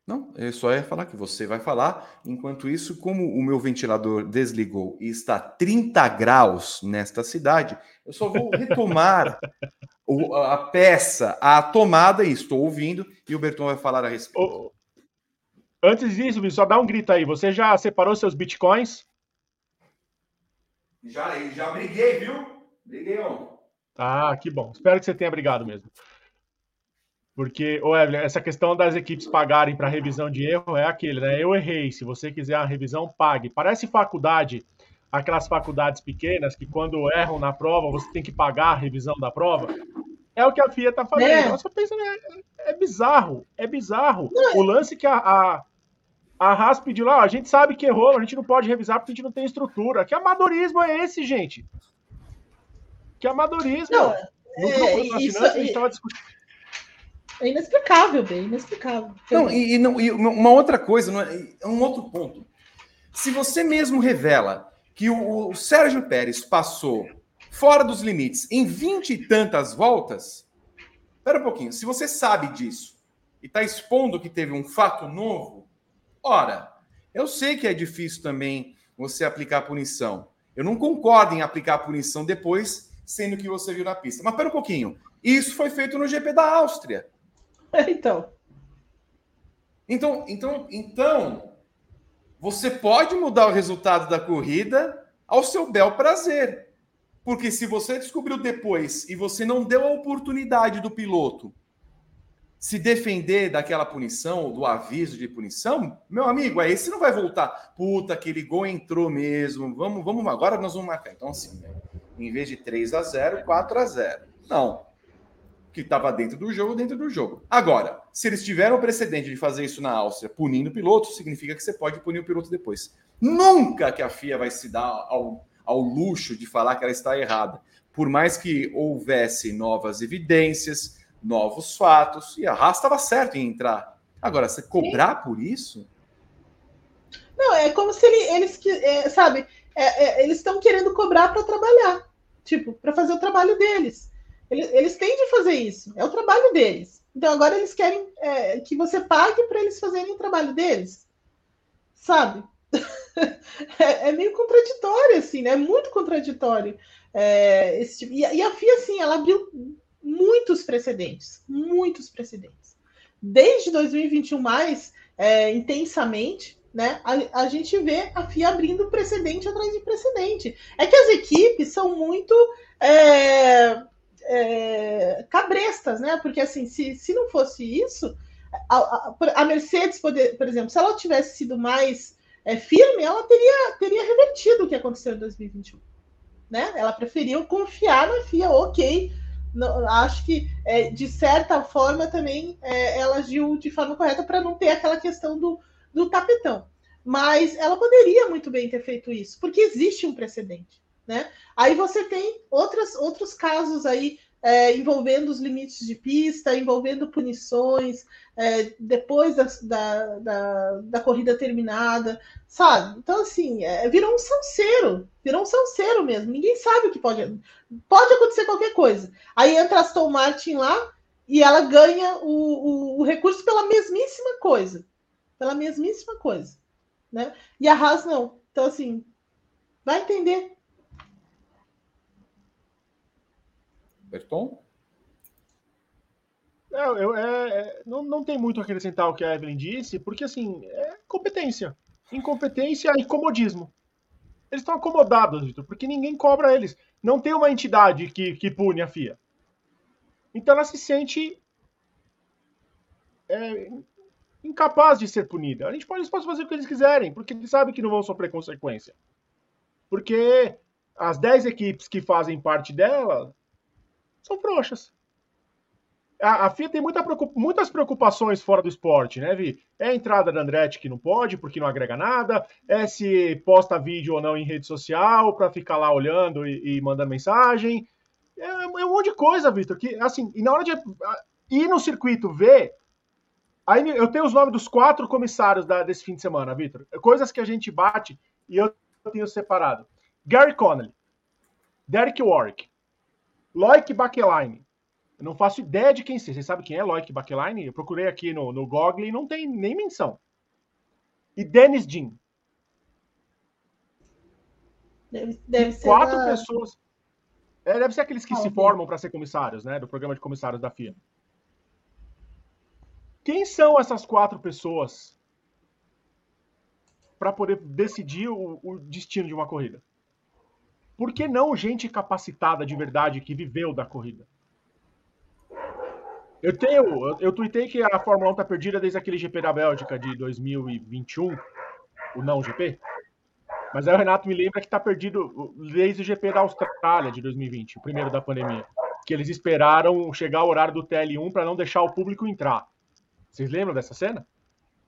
[SPEAKER 1] Não, eu só ia falar que você vai falar. Enquanto isso, como o meu ventilador desligou e está 30 graus nesta cidade, eu só vou retomar (laughs) o, a peça, a tomada, e estou ouvindo, e o Berton vai falar a respeito.
[SPEAKER 3] Antes disso, só dá um grito aí. Você já separou seus bitcoins?
[SPEAKER 1] Já, já briguei, viu? Briguei ontem.
[SPEAKER 3] Ah, que bom. Espero que você tenha brigado mesmo. Porque, ô Evelyn, essa questão das equipes pagarem para revisão de erro é aquele, né? Eu errei. Se você quiser a revisão, pague. Parece faculdade, aquelas faculdades pequenas que quando erram na prova, você tem que pagar a revisão da prova. É o que a FIA está fazendo. É. Nossa, pensa, é, é bizarro. É bizarro. O lance que a, a a Haas pediu lá, a gente sabe que errou, a gente não pode revisar porque a gente não tem estrutura. Que amadorismo é esse, gente? Que amadorismo? Não, no
[SPEAKER 2] é, isso, a gente estava discutindo. É inexplicável, bem, inexplicável.
[SPEAKER 1] Não, e, e, não, e uma outra coisa, é, um outro ponto. Se você mesmo revela que o, o Sérgio Pérez passou fora dos limites em vinte e tantas voltas, espera um pouquinho, se você sabe disso e está expondo que teve um fato novo, Ora, eu sei que é difícil também você aplicar punição. Eu não concordo em aplicar punição depois, sendo que você viu na pista. Mas pera um pouquinho. Isso foi feito no GP da Áustria. (laughs)
[SPEAKER 2] Então.
[SPEAKER 1] Então, então, então, você pode mudar o resultado da corrida ao seu bel prazer. Porque se você descobriu depois e você não deu a oportunidade do piloto se defender daquela punição, do aviso de punição, meu amigo, aí você não vai voltar. Puta, aquele gol entrou mesmo. Vamos, vamos, agora nós vamos marcar. Então, assim, né? em vez de 3 a 0 4 a 0 Não. Que estava dentro do jogo, dentro do jogo. Agora, se eles tiveram o precedente de fazer isso na Áustria, punindo o piloto, significa que você pode punir o piloto depois. Nunca que a FIA vai se dar ao ao luxo de falar que ela está errada. Por mais que houvesse novas evidências, novos fatos, e a Haas estava certo em entrar. Agora, você cobrar Sim. por isso?
[SPEAKER 2] Não, é como se ele, eles, é, sabe, é, é, eles estão querendo cobrar para trabalhar, tipo, para fazer o trabalho deles. Eles, eles têm de fazer isso, é o trabalho deles. Então agora eles querem é, que você pague para eles fazerem o trabalho deles, sabe? (laughs) é, é, meio contraditório, assim, né? É muito contraditório. É, esse tipo... e, e, a FIA, assim, ela abriu muitos precedentes, muitos precedentes. Desde 2021 mais, é, intensamente, né? A, a, gente vê a FIA abrindo precedente atrás de precedente. É que as equipes são muito é, é, cabrestas, né? Porque assim, se, se não fosse isso, a, a, a Mercedes, poder, por exemplo, se ela tivesse sido mais é, firme, ela teria, teria revertido o que aconteceu em 2021. Né? Ela preferiu confiar na FIA, ok. Não, acho que, é, de certa forma, também é, ela agiu de forma correta para não ter aquela questão do, do tapetão. Mas ela poderia muito bem ter feito isso, porque existe um precedente. Né? Aí você tem outras, outros casos aí é, envolvendo os limites de pista, envolvendo punições é, depois da, da, da, da, corrida terminada, sabe? Então, assim, é, virou um salseiro, virou um salseiro mesmo. Ninguém sabe o que pode. Pode acontecer qualquer coisa. Aí entra a Aston Martin lá e ela ganha o, o, o recurso pela mesmíssima coisa. Pela mesmíssima coisa. Né? E a Haas não. Então, assim, vai entender.
[SPEAKER 1] Berton?
[SPEAKER 3] Não, eu, é, é, não, não tem muito a acrescentar o que a Evelyn disse, porque assim, é competência. Incompetência e comodismo. Eles estão acomodados, Vitor, porque ninguém cobra eles. Não tem uma entidade que, que pune a FIA. Então ela se sente é, incapaz de ser punida. A gente pode, pode fazer o que eles quiserem, porque eles sabem que não vão sofrer consequência. Porque as 10 equipes que fazem parte dela são frouxas. A, a FIA tem muita preocup, muitas preocupações fora do esporte, né, Vi? É a entrada da Andretti que não pode, porque não agrega nada, é se posta vídeo ou não em rede social para ficar lá olhando e, e mandando mensagem. É, é, um monte de coisa, Vitor, que, assim, e na hora de ir no circuito ver, aí eu tenho os nomes dos quatro comissários da, desse fim de semana, Vitor. Coisas que a gente bate e eu tenho separado. Gary Connolly, Derek Warwick, Loic Bakeline. Eu não faço ideia de quem seja. Você sabe quem é Loic Bakeline? Eu procurei aqui no, no Google e não tem nem menção. E Dennis Jean.
[SPEAKER 2] Deve, deve
[SPEAKER 3] Quatro da... pessoas. É, deve ser aqueles que ah, se formam para ser comissários, né? Do programa de comissários da FIA. Quem são essas quatro pessoas para poder decidir o, o destino de uma corrida? Por que não gente capacitada de verdade que viveu da corrida? Eu tenho, eu, eu tuitei que a Fórmula 1 tá perdida desde aquele GP da Bélgica de 2021, o não GP. Mas aí o Renato me lembra que tá perdido desde o GP da Austrália de 2020, o primeiro da pandemia, que eles esperaram chegar o horário do TL1 para não deixar o público entrar. Vocês lembram dessa cena?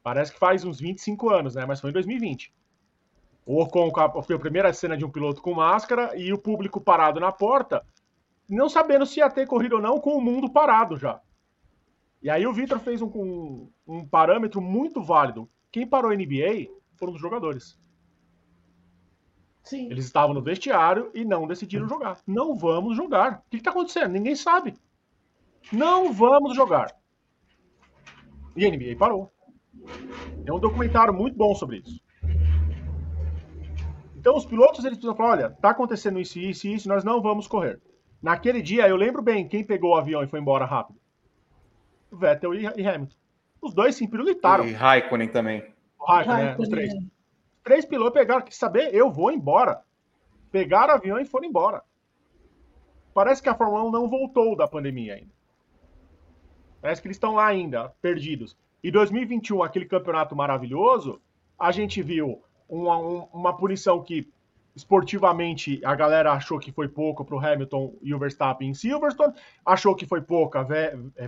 [SPEAKER 3] Parece que faz uns 25 anos, né? Mas foi em 2020. O Ocon foi a primeira cena de um piloto com máscara e o público parado na porta, não sabendo se ia ter corrida ou não, com o mundo parado já. E aí o Vitor fez um, um, um, parâmetro muito válido. Quem parou a NBA foram os jogadores. Sim. Eles estavam no vestiário e não decidiram jogar. Não vamos jogar. O que está acontecendo? Ninguém sabe. Não vamos jogar. E a NBA parou. É um documentário muito bom sobre isso. Então os pilotos eles precisam falar, olha, tá acontecendo isso, isso e isso, nós não vamos correr. Naquele dia, eu lembro bem quem pegou o avião e foi embora rápido. Vettel e, Hamilton. Os dois se pirulitaram.
[SPEAKER 1] E Raikkonen também.
[SPEAKER 3] O Raikkonen, né? Os três. Três pilotos pegaram, que saber, eu vou embora. Pegaram o avião e foram embora. Parece que a Fórmula 1 não voltou da pandemia ainda. Parece que eles estão lá ainda, perdidos. E 2021, aquele campeonato maravilhoso, a gente viu uma, uma punição que esportivamente a galera achou que foi pouco para o Hamilton e o Verstappen em Silverstone, achou que foi pouca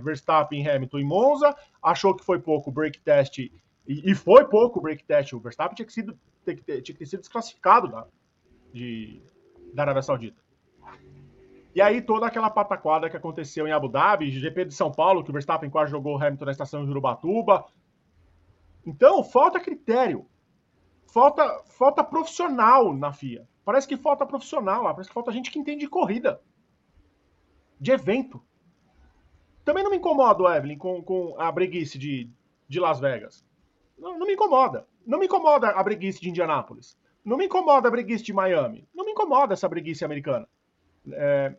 [SPEAKER 3] Verstappen, Hamilton e Monza, achou que foi pouco o break test e, e foi pouco o break test. O Verstappen tinha que, sido, tinha que, ter, tinha que ter sido desclassificado da, de, da Arábia Saudita. E aí toda aquela pataquada que aconteceu em Abu Dhabi, GP de São Paulo, que o Verstappen quase jogou o Hamilton na estação de Urubatuba. Então, falta critério falta, falta profissional na FIA. Parece que falta profissional lá, parece que falta gente que entende de corrida, de evento. Também não me incomoda, Evelyn, com, com a breguice de, de Las Vegas. Não, não me incomoda. Não me incomoda a breguice de Indianápolis. Não me incomoda a breguice de Miami. Não me incomoda essa breguice americana. É,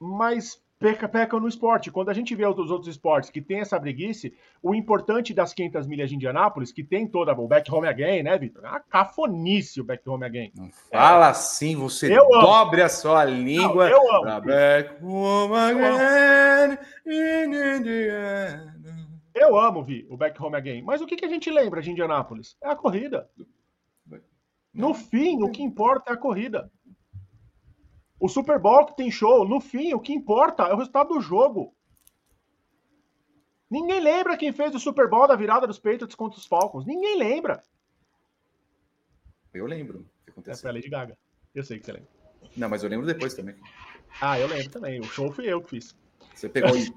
[SPEAKER 3] mas peca, peca no esporte. Quando a gente vê os outros esportes que tem essa breguice, o importante das 500 milhas de Indianápolis, que tem toda o back home again, né, Vitor? É uma cafonice o back home again.
[SPEAKER 1] Não fala assim, você eu dobre amo. a sua língua.
[SPEAKER 3] Não, eu amo.
[SPEAKER 1] Back home again in
[SPEAKER 3] Indiana. Eu amo, Vi, o back home again. Mas o que, que a gente lembra de Indianápolis? É a corrida. No fim, o que importa é a corrida. O Super Bowl que tem show, no fim, o que importa é o resultado do jogo. Ninguém lembra quem fez o Super Bowl da virada dos Patriots contra os Falcons. Ninguém lembra.
[SPEAKER 1] Eu lembro.
[SPEAKER 3] Que aconteceu. É a Lady Gaga. Eu sei que você lembra.
[SPEAKER 1] Não, mas eu lembro depois também.
[SPEAKER 3] Ah, eu lembro também. O show fui eu que fiz.
[SPEAKER 1] Você pegou isso.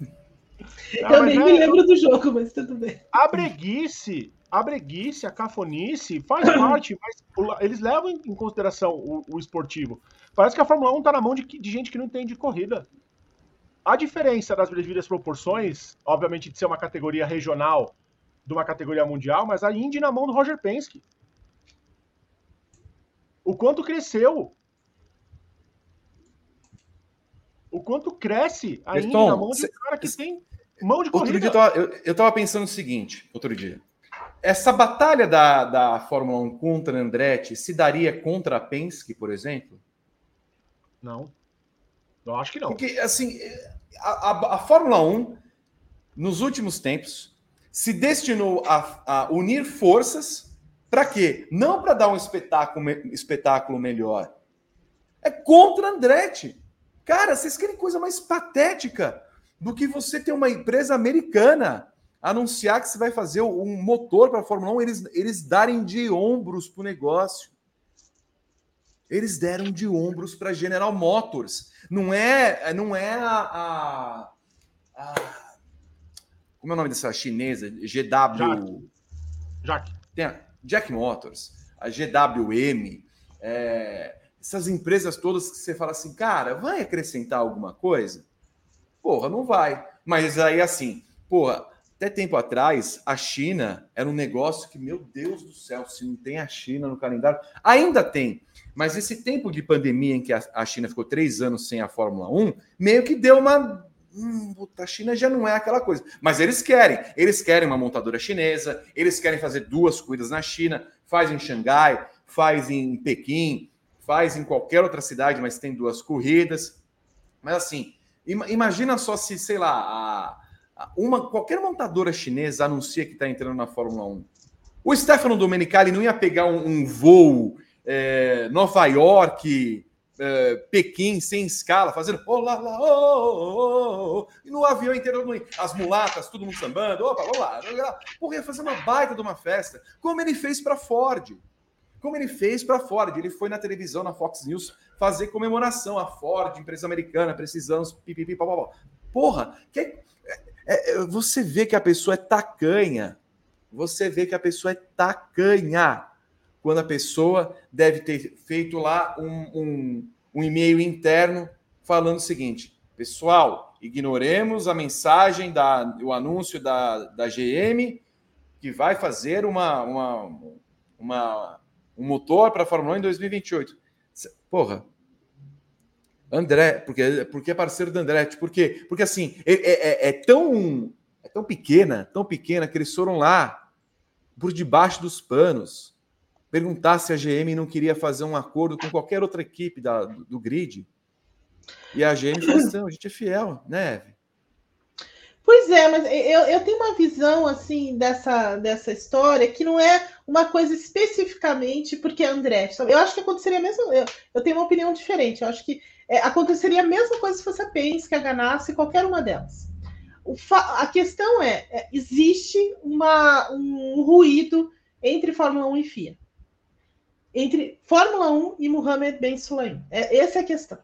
[SPEAKER 1] (laughs)
[SPEAKER 2] eu nem é... me lembro do jogo, mas tudo bem.
[SPEAKER 3] A breguice a breguice, a cafonice faz (coughs) parte, mas eles levam em consideração o, o esportivo. Parece que a Fórmula 1 está na mão de, de, gente que não entende de corrida. A diferença das devidas proporções, obviamente, de ser uma categoria regional de uma categoria mundial, mas a Indy na mão do Roger Penske. O quanto cresceu. O quanto cresce a Indy na mão de um cara que tem mão de corrida.
[SPEAKER 1] Outro dia eu tava, eu, eu tava pensando o seguinte, outro dia essa batalha da, da Fórmula 1 contra Andretti se daria contra a Penske, por exemplo?
[SPEAKER 3] Não. Eu acho que não.
[SPEAKER 1] Porque, assim, a, a, a Fórmula 1, nos últimos tempos, se destinou a, a unir forças para quê? Não para dar um espetáculo, espetáculo melhor. É contra Andretti. Cara, vocês querem coisa mais patética do que você ter uma empresa americana anunciar que você vai fazer um motor para a Fórmula 1, eles, eles darem de ombros para o negócio. Eles deram de ombros para General Motors. Não é, não é a, a, a, Como é o nome dessa chinesa? GW.
[SPEAKER 3] Jack.
[SPEAKER 1] A Jack Motors, a GWM. É, essas empresas todas que você fala assim, cara, vai acrescentar alguma coisa? Porra, não vai. Mas aí assim, porra, até tempo atrás, a China era um negócio que, meu Deus do céu, se não tem a China no calendário, ainda tem. Mas esse tempo de pandemia em que a China ficou três anos sem a Fórmula 1, meio que deu uma. Hum, a China já não é aquela coisa. Mas eles querem. Eles querem uma montadora chinesa, eles querem fazer duas corridas na China, faz em Xangai, faz em Pequim, faz em qualquer outra cidade, mas tem duas corridas. Mas assim, imagina só se, sei lá, uma, qualquer montadora chinesa anuncia que está entrando na Fórmula 1. O Stefano Domenicali não ia pegar um, um voo é, Nova York, é, Pequim, sem escala, fazendo olá, lá, oh, oh, oh, e no avião inteiro, as mulatas, todo mundo sambando, opa, vamos lá. Porra, ia fazer uma baita de uma festa, como ele fez para Ford. Como ele fez para Ford. Ele foi na televisão, na Fox News, fazer comemoração. A Ford, empresa americana, precisamos, pipipi, papapá. Porra, que, é, é, você vê que a pessoa é tacanha. Você vê que a pessoa é tacanha. Quando a pessoa deve ter feito lá um, um, um e-mail interno falando o seguinte: pessoal, ignoremos a mensagem, da, o anúncio da, da GM, que vai fazer uma, uma, uma um motor para a Fórmula 1 em 2028. Porra. André, porque, porque é parceiro do Andretti. Por quê? Porque assim, é, é, é, é tão, é tão pequena, tão pequena, que eles foram lá por debaixo dos panos perguntar se a GM não queria fazer um acordo com qualquer outra equipe da, do, do grid. E a GM falou assim: a gente é fiel, né, Eve?
[SPEAKER 2] Pois é, mas eu, eu tenho uma visão assim dessa, dessa história que não é uma coisa especificamente porque é André. Eu acho que aconteceria mesmo. Eu, eu tenho uma opinião diferente. Eu acho que é, aconteceria a mesma coisa se fosse a Penske, a Ganassi, qualquer uma delas. a questão é, é, existe uma, um ruído entre Fórmula 1 e FIA. Entre Fórmula 1 e Mohamed Ben Sulayem. É, essa é a questão.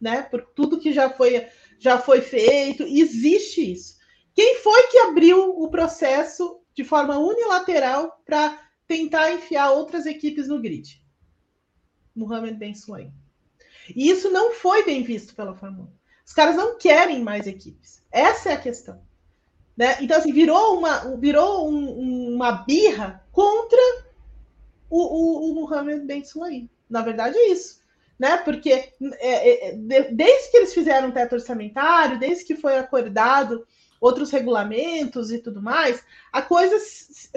[SPEAKER 2] Né? Por tudo que já foi, já foi feito, existe isso. Quem foi que abriu o processo de forma unilateral para tentar enfiar outras equipes no grid? Mohamed Ben Sulayem. E isso não foi bem visto pela Fórmula 1. Os caras não querem mais equipes. Essa é a questão. Né? Então, assim, virou uma, virou um, uma birra contra o, o, o Mohamed Ben Sulayem. Na verdade, é isso. Né? Porque é, é, desde que eles fizeram o teto orçamentário, desde que foi acordado outros regulamentos e tudo mais, a coisa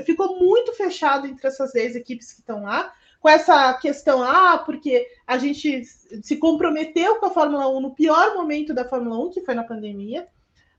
[SPEAKER 2] ficou muito fechada entre essas 10 equipes que estão lá, com essa questão, ah, porque a gente se comprometeu com a Fórmula 1 no pior momento da Fórmula 1, que foi na pandemia,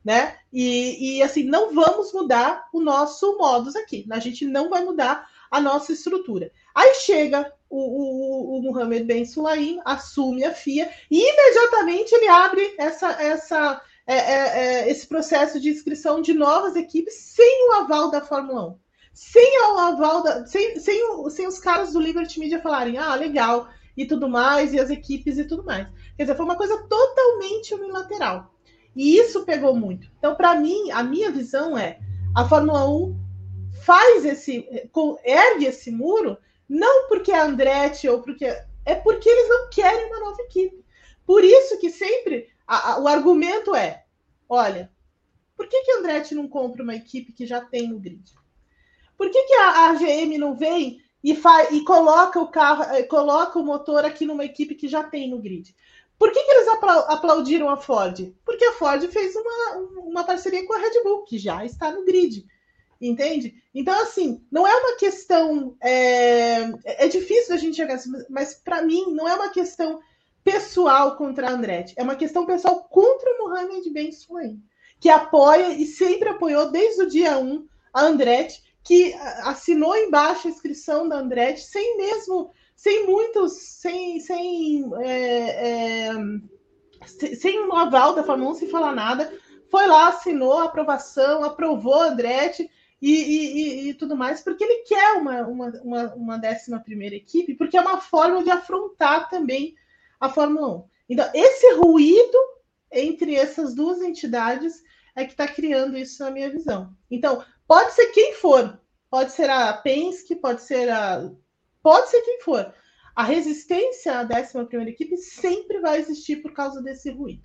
[SPEAKER 2] né? E, e assim, não vamos mudar o nosso modus aqui, a gente não vai mudar a nossa estrutura. Aí chega o, o, o Mohamed Ben Sulaim, assume a FIA e imediatamente ele abre essa, essa é, é, é, esse processo de inscrição de novas equipes sem o aval da Fórmula 1. Sem o aval da. Sem, sem, sem os caras do Liberty Media falarem, ah, legal, e tudo mais, e as equipes e tudo mais. Quer dizer, foi uma coisa totalmente unilateral. E isso pegou muito. Então, para mim, a minha visão é: a Fórmula 1 faz esse. ergue esse muro, não porque é Andretti ou porque. É porque eles não querem uma nova equipe. Por isso que sempre a, a, o argumento é: olha, por que, que a Andretti não compra uma equipe que já tem no grid? Por que, que a, GM não vem e, e coloca o carro, eh, coloca o motor aqui numa equipe que já tem no grid? Por que, que eles aplaudiram a Ford? Porque a Ford fez uma, uma parceria com a Red Bull, que já está no grid. Entende? Então, assim, não é uma questão. É, é difícil a gente chegar assim, mas para mim não é uma questão pessoal contra a Andretti, é uma questão pessoal contra o Mohamed Ben Sulayem, que apoia e sempre apoiou desde o dia 1 a Andretti, que assinou embaixo a inscrição da Andretti sem mesmo, sem muitos, sem, sem, é, é, sem um aval da Fórmula 1, sem falar nada, foi lá, assinou a aprovação, aprovou a Andretti e, e, e, tudo mais, porque ele quer uma, uma, uma, uma décima primeira equipe, porque é uma forma de afrontar também a Fórmula 1. Então, esse ruído entre essas duas entidades é que está criando isso na minha visão. Então, pode ser quem for, pode ser a Penske, pode ser a. Pode ser quem for. A resistência à 11 equipe sempre vai existir por causa desse ruído.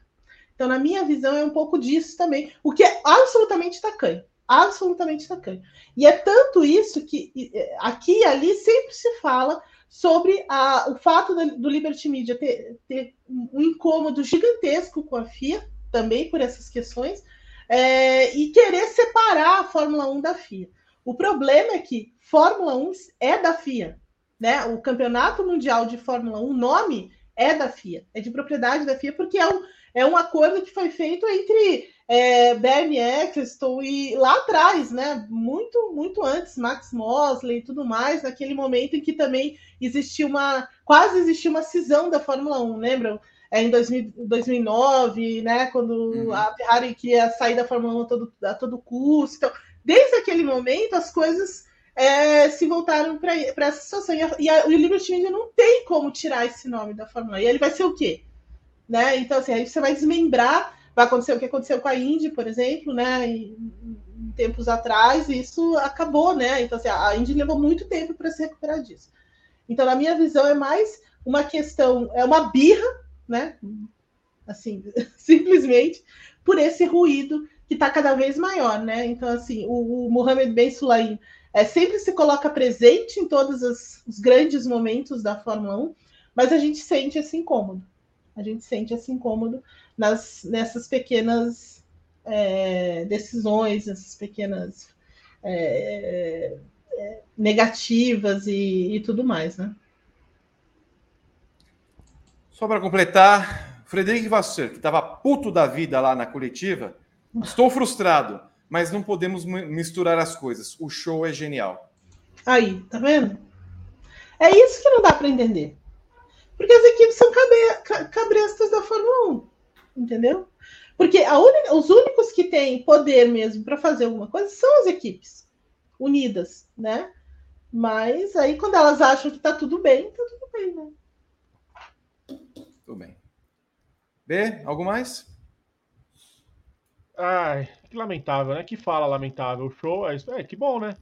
[SPEAKER 2] Então, na minha visão, é um pouco disso também, o que é absolutamente tacanho. Absolutamente tacanho. E é tanto isso que aqui e ali sempre se fala sobre a, o fato do Liberty Media ter, ter, um incômodo gigantesco com a FIA, também por essas questões, é, e querer separar a Fórmula 1 da FIA. O problema é que Fórmula 1 é da FIA. Né? O Campeonato Mundial de Fórmula 1, o nome é da FIA, é de propriedade da FIA, porque é um, é um acordo que foi feito entre é, Bernie Eccleston e lá atrás, né? Muito, muito antes, Max Mosley e tudo mais, naquele momento em que também existia uma. quase existia uma cisão da Fórmula 1, lembram? É, em 2000, 2009, né? Quando uhum. a Ferrari queria sair da Fórmula 1 a todo, a todo custo. Então, desde aquele momento, as coisas é, se voltaram para essa situação. E, a, e a, o Liberty Media não tem como tirar esse nome da Fórmula 1. E ele vai ser o quê? Né? Então, assim, aí você vai desmembrar vai acontecer o que aconteceu com a Indy, por exemplo, né? Em, em tempos atrás, e isso acabou, né? Então, assim, a Indy levou muito tempo para se recuperar disso. Então, na minha visão, é mais uma questão, é uma birra, né? Assim, (laughs) simplesmente por esse ruído que está cada vez maior, né? Então, assim, o, o Mohamed Ben Sulaim é, sempre se coloca presente em todos os, os grandes momentos da Fórmula 1, mas a gente sente esse incômodo. A gente sente esse incômodo nas, nessas pequenas é, decisões, essas pequenas é, é, negativas e, e, tudo mais, né?
[SPEAKER 1] Só para completar, Frederico Vasser, que estava puto da vida lá na coletiva, estou frustrado, mas não podemos misturar as coisas. O show é genial.
[SPEAKER 2] Aí, tá vendo? É isso que não dá para entender. Porque as equipes são cabe cabrestas da Fórmula 1, entendeu? Porque os únicos que têm poder mesmo para fazer alguma coisa são as equipes unidas, né? Mas aí quando elas acham que está tudo bem, está tudo bem, né?
[SPEAKER 1] Tudo bem. B, algo mais?
[SPEAKER 3] Ai, que lamentável, né? Que fala lamentável. O show é isso. É, que bom, né?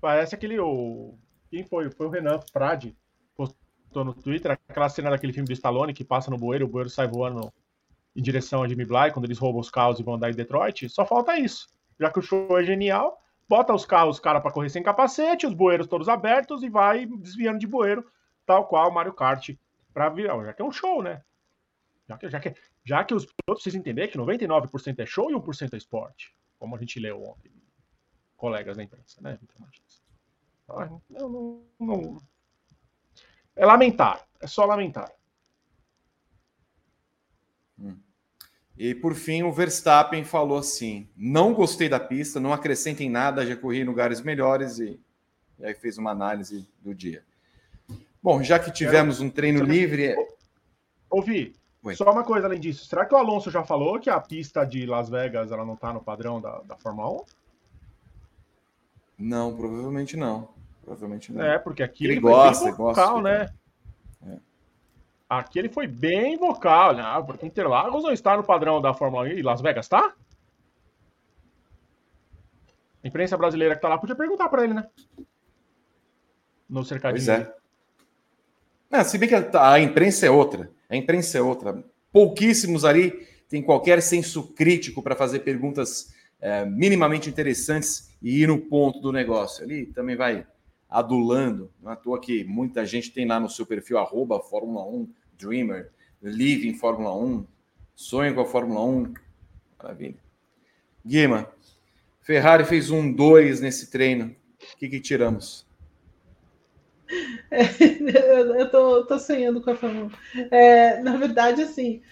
[SPEAKER 3] Parece aquele. O... Quem foi? Foi o Renan Frade. Postou no Twitter aquela cena daquele filme do Stallone que passa no bueiro, o bueiro sai voando em direção a Jimmy Bly, quando eles roubam os carros e vão andar em Detroit, só falta isso. Já que o show é genial, bota os carros, os caras para correr sem capacete, os bueiros todos abertos e vai desviando de bueiro, tal qual o Mario Kart para virar. Já que é um show, né? Já que, já que, já que os pilotos precisam entender que 99% é show e 1% é esporte. Como a gente leu ontem, colegas da imprensa, né, Então, não, não, é lamentar, é só lamentar.
[SPEAKER 1] Hum. E por fim, o Verstappen falou assim: não gostei da pista, não acrescentem nada, já corri em lugares melhores e, e aí fez uma análise do dia. Bom, já que tivemos um treino livre.
[SPEAKER 3] Ouvi. Só uma coisa além disso. Será que o Alonso já falou que a pista de Las Vegas ela não está no padrão da, da Fórmula 1?
[SPEAKER 1] Não, provavelmente não. Provavelmente não.
[SPEAKER 3] É, porque aqui ele, ele gosta, foi bem vocal, gosta, né? Aqui ele foi bem vocal, né? Ah, porque Interlagos não está no padrão da Fórmula 1 e Las Vegas tá? A imprensa brasileira que tá lá podia perguntar para ele, né? No cercadinho.
[SPEAKER 1] Pois é. Não, se bem que a, a imprensa é outra. A imprensa é outra. Pouquíssimos ali têm qualquer senso crítico para fazer perguntas é, minimamente interessantes e ir no ponto do negócio. Ali também vai adulando. Não é à toa que muita gente tem lá no seu perfil arroba Fórmula 1 Dreamer, Live em Fórmula 1, sonho com a Fórmula 1. Maravilha. Guima, Ferrari fez um 2 nesse treino. O que, que tiramos?
[SPEAKER 2] É, (laughs) eu tô, tô sonhando com a Fórmula 1. É, na verdade, assim,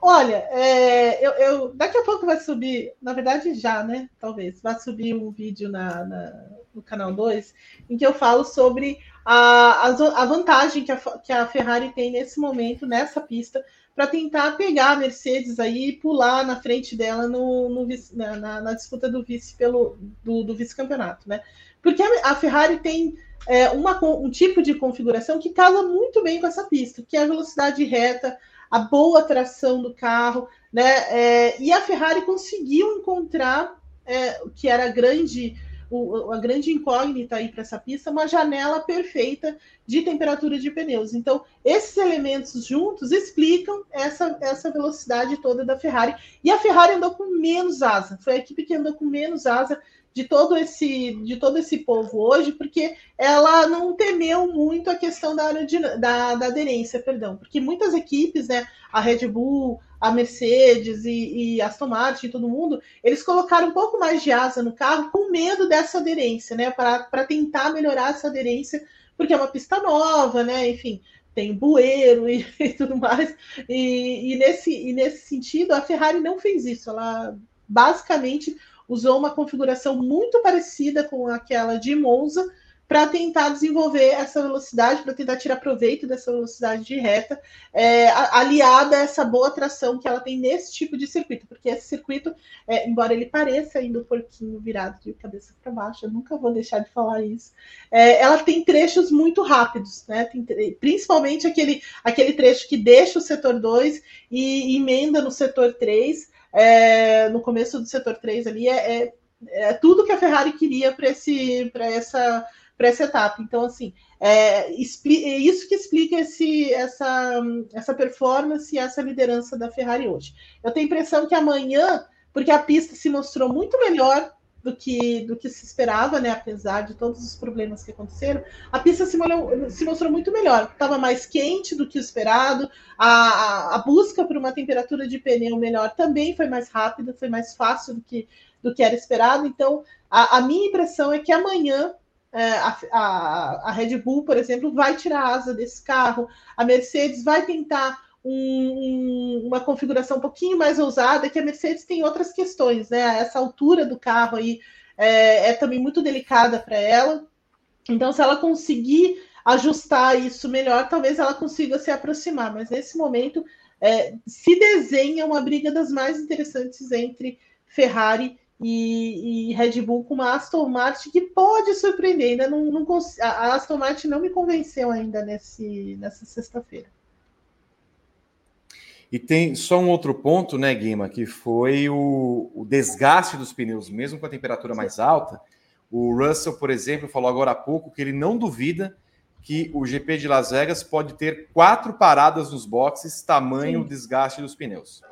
[SPEAKER 2] olha, é, eu, eu, daqui a pouco vai subir, na verdade já, né? Talvez, vai subir um vídeo na, na no canal 2, em que eu falo sobre a, a, a vantagem que a, que a Ferrari tem nesse momento, nessa pista, para tentar pegar a Mercedes aí e pular na frente dela no, no na, na, disputa do vice pelo do, do vice-campeonato, né? Porque a, a Ferrari tem é, uma, um tipo de configuração que casa muito bem com essa pista, que é a velocidade reta, a boa tração do carro, né? É, e a Ferrari conseguiu encontrar é, que era grande o, a grande incógnita aí para essa pista, uma janela perfeita de temperatura de pneus. Então, esses elementos juntos explicam essa, essa velocidade toda da Ferrari. E a Ferrari andou com menos asa, foi a equipe que andou com menos asa de todo esse de todo esse povo hoje, porque ela não temeu muito a questão da, da, da aderência, perdão, porque muitas equipes, né, a Red Bull, a Mercedes e, e Aston Martin, todo mundo, eles colocaram um pouco mais de asa no carro com medo dessa aderência, né, para tentar melhorar essa aderência, porque é uma pista nova, né, enfim, tem bueiro e, (laughs) e tudo mais, e, e, nesse, e nesse sentido a Ferrari não fez isso, ela basicamente usou uma configuração muito parecida com aquela de Monza para tentar desenvolver essa velocidade, para tentar tirar proveito dessa velocidade de reta, é, aliada a essa boa tração que ela tem nesse tipo de circuito, porque esse circuito, é, embora ele pareça ainda um porquinho virado de cabeça para baixo, eu nunca vou deixar de falar isso, é, ela tem trechos muito rápidos, né? Tem, principalmente aquele, aquele trecho que deixa o setor 2 e emenda no setor 3, é, no começo do setor 3 ali, é, é, é tudo que a Ferrari queria para essa, essa etapa. Então, assim, é, é, isso que explica esse, essa, essa performance e essa liderança da Ferrari hoje. Eu tenho a impressão que amanhã, porque a pista se mostrou muito melhor do que, do que se esperava, né? Apesar de todos os problemas que aconteceram, a pista se, molhou, se mostrou muito melhor. Estava mais quente do que o esperado. A, a, a, busca por uma temperatura de pneu melhor também foi mais rápida, foi mais fácil do que, do que era esperado. Então, a, a minha impressão é que amanhã é, a, a, Red Bull, por exemplo, vai tirar a asa desse carro. A Mercedes vai tentar um, uma configuração um pouquinho mais ousada, que a Mercedes tem outras questões, né? Essa altura do carro aí é, é também muito delicada para ela. Então, se ela conseguir ajustar isso melhor, talvez ela consiga se aproximar. Mas nesse momento é, se desenha uma briga das mais interessantes entre Ferrari e, e, Red Bull com uma Aston Martin que pode surpreender. Ainda não, não a Aston Martin não me convenceu ainda nesse, nessa sexta-feira.
[SPEAKER 1] E tem só um outro ponto, né, Guima, que foi o, o desgaste dos pneus, mesmo com a temperatura mais alta. O Russell, por exemplo, falou agora há pouco que ele não duvida que o GP de Las Vegas pode ter quatro paradas nos boxes, tamanho desgaste dos pneus.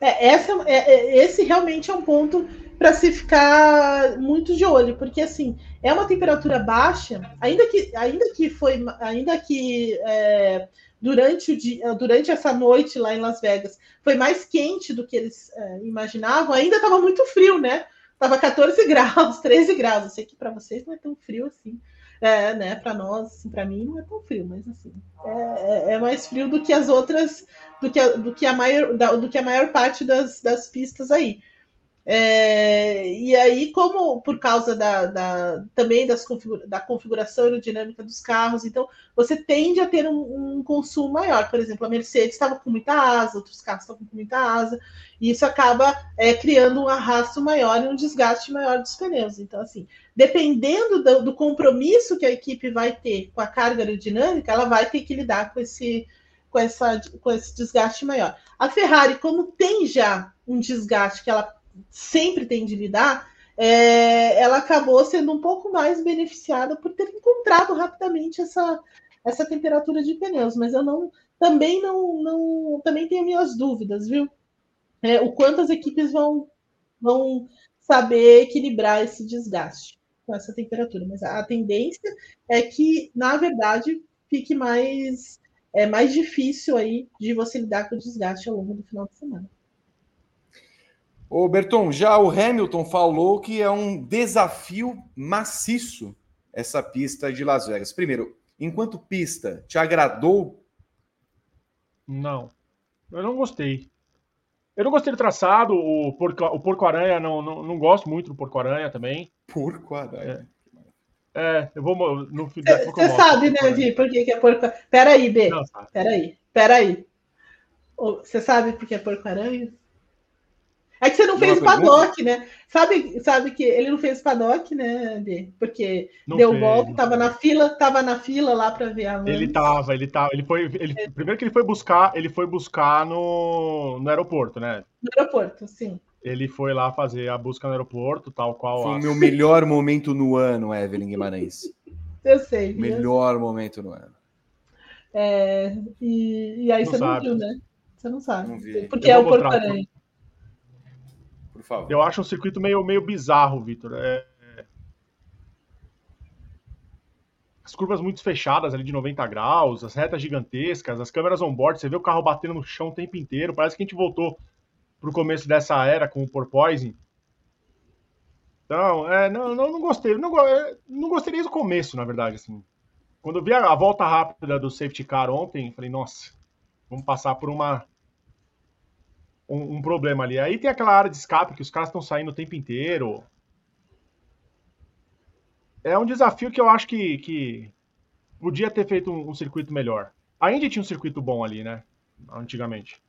[SPEAKER 2] É, essa, é, é, esse realmente é um ponto para se ficar muito de olho, porque assim é uma temperatura baixa, ainda que, ainda que foi, ainda que é, durante, o dia, durante essa noite lá em Las Vegas foi mais quente do que eles é, imaginavam, ainda estava muito frio, né? Tava 14 (laughs) graus, 13 graus. Eu sei que para vocês não é tão frio assim. É, né, para nós, assim, para mim não é tão frio, mas assim, é, é, é, mais frio do que as outras, do que a, do que a maior, do que a maior parte das, das pistas aí. É, e aí, como por causa da, da também das configura, da configuração aerodinâmica dos carros, então você tende a ter um, um consumo maior. Por exemplo, a Mercedes estava com muita asa, outros carros estavam com muita asa, e isso acaba é, criando um arrasto maior e um desgaste maior dos pneus. Então, assim, dependendo do, do compromisso que a equipe vai ter com a carga aerodinâmica, ela vai ter que lidar com esse, com, essa, com esse desgaste maior. A Ferrari, como tem já um desgaste que ela sempre tem de lidar, é, ela acabou sendo um pouco mais beneficiada por ter encontrado rapidamente essa, essa temperatura de pneus, mas eu não também não, não também tenho minhas dúvidas, viu? É, o quanto as equipes vão, vão saber equilibrar esse desgaste com essa temperatura, mas a, a tendência é que, na verdade, fique mais é mais difícil aí de você lidar com o desgaste ao longo do final de semana.
[SPEAKER 1] Ô Berton, já o Hamilton falou que é um desafio maciço essa pista de Las Vegas. Primeiro, enquanto pista, te agradou?
[SPEAKER 3] Não, eu não gostei. Eu não gostei do traçado, o Porco-Aranha, o porco não, não, não gosto muito do Porco-Aranha também.
[SPEAKER 1] Porco-Aranha.
[SPEAKER 3] É. é. eu vou. No,
[SPEAKER 2] Você sabe, né, Vi, por que, que é porco. Peraí, B. Não, Peraí, peraí. Você sabe por que é porco-aranha? É que você não fez paddock, né? Sabe, sabe que ele não fez paddock, né, Bê? Porque não deu fez, golpe, tava na fila, tava na fila lá para ver a
[SPEAKER 3] Ele tava, ele tava, ele foi, ele, é. primeiro que ele foi buscar, ele foi buscar no, no aeroporto, né?
[SPEAKER 2] No aeroporto, sim.
[SPEAKER 3] Ele foi lá fazer a busca no aeroporto, tal qual.
[SPEAKER 1] Foi o meu melhor momento no ano, Evelyn Guimarães. (laughs)
[SPEAKER 2] Eu sei.
[SPEAKER 1] Melhor eu... momento no ano.
[SPEAKER 2] É, e, e aí não você sabe. não viu, né? Você não sabe. Não Porque é o porco-aranha
[SPEAKER 3] favor. Eu acho um circuito meio, meio bizarro, Vitor. É... As curvas muito fechadas ali de 90 graus, as retas gigantescas, as câmeras on-board, você vê o carro batendo no chão o tempo inteiro. Parece que a gente voltou pro começo dessa era com o Porpoising. Então, é, não, não, não gostei. Não, é, não gostei desde o começo, na verdade. Assim. Quando eu vi a, a volta rápida do safety car ontem, falei, nossa, vamos passar por uma um, um, problema ali. Aí tem aquela área de escape que os caras estão saindo o tempo inteiro. É um desafio que eu acho que, que podia ter feito um, um circuito melhor. A Indy tinha um circuito bom ali, né? Antigamente.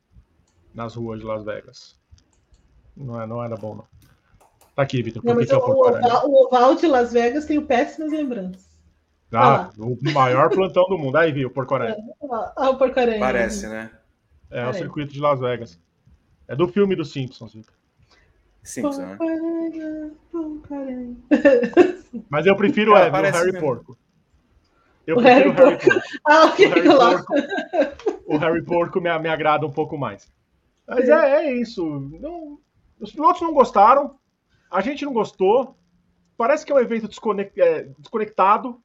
[SPEAKER 3] Nas ruas de Las Vegas. Não, é, não era bom, não. Tá aqui, Vitor.
[SPEAKER 2] Não, mas o, o, oval, o oval de Las Vegas tem péssimas lembranças.
[SPEAKER 3] Ah, o maior plantão do mundo. Aí, viu, o Porco-Aranha. (laughs)
[SPEAKER 2] Ah, o Porco-Aranha.
[SPEAKER 1] Parece, né?
[SPEAKER 3] É, é o circuito de Las Vegas. É do filme dos Simpsons, Victor.
[SPEAKER 1] Simpsons, né?
[SPEAKER 3] Mas eu prefiro é, o Harry mesmo. Porco. Eu o prefiro Harry o Harry Porco. (laughs) Ah, o, Harry Porco o Harry Porco me, me agrada um pouco mais. Mas é, é isso. Não, os pilotos não gostaram. A gente não gostou. Parece que é um evento é, desconectado.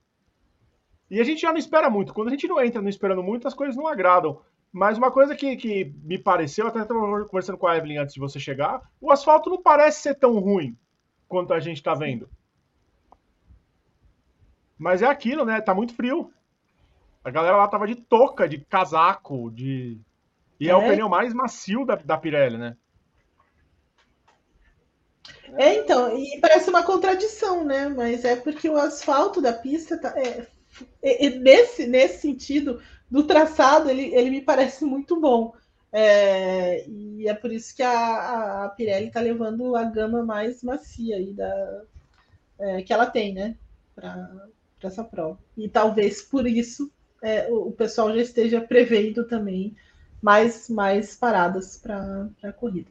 [SPEAKER 3] E a gente já não espera muito. Quando a gente não entra não esperando muito, as coisas não agradam. Mas uma coisa que, que me pareceu, até estava conversando com a Evelyn antes de você chegar, o asfalto não parece ser tão ruim quanto a gente está vendo. Mas é aquilo, né? Tá muito frio. A galera lá tava de touca, de casaco, de. E é, é o pneu mais macio da, da Pirelli, né?
[SPEAKER 2] É, então, e parece uma contradição, né? Mas é porque o asfalto da pista tá, é, é, nesse, nesse sentido do traçado, ele, ele me parece muito bom. É, e é por isso que a, a Pirelli está levando a gama mais macia aí da, é, que ela tem, né? Para essa prova. E talvez por isso é, o, o, pessoal já esteja prevendo também mais, mais paradas para a corrida.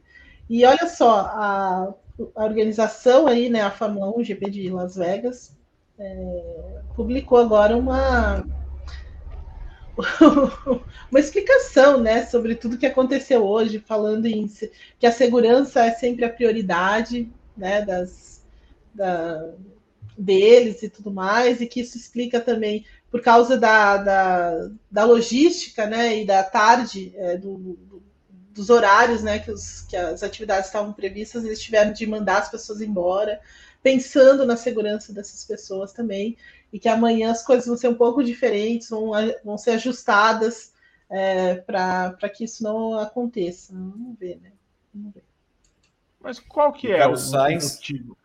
[SPEAKER 2] E olha só, a, a organização aí, né, a Fórmula 1 GP de Las Vegas, é, publicou agora uma (laughs) uma explicação, né, sobre tudo que aconteceu hoje, falando em que a segurança é sempre a prioridade, né, das da, deles e tudo mais, e que isso explica também por causa da, da, da logística, né, e da tarde é, do, do, dos horários, né, que, os, que as atividades estavam previstas, eles tiveram de mandar as pessoas embora pensando na segurança dessas pessoas também, e que amanhã as coisas vão ser um pouco diferentes, vão, vão ser ajustadas é, para que isso não aconteça. Vamos ver, né? Vamos ver.
[SPEAKER 3] Mas qual que é o, Sainz... motivo?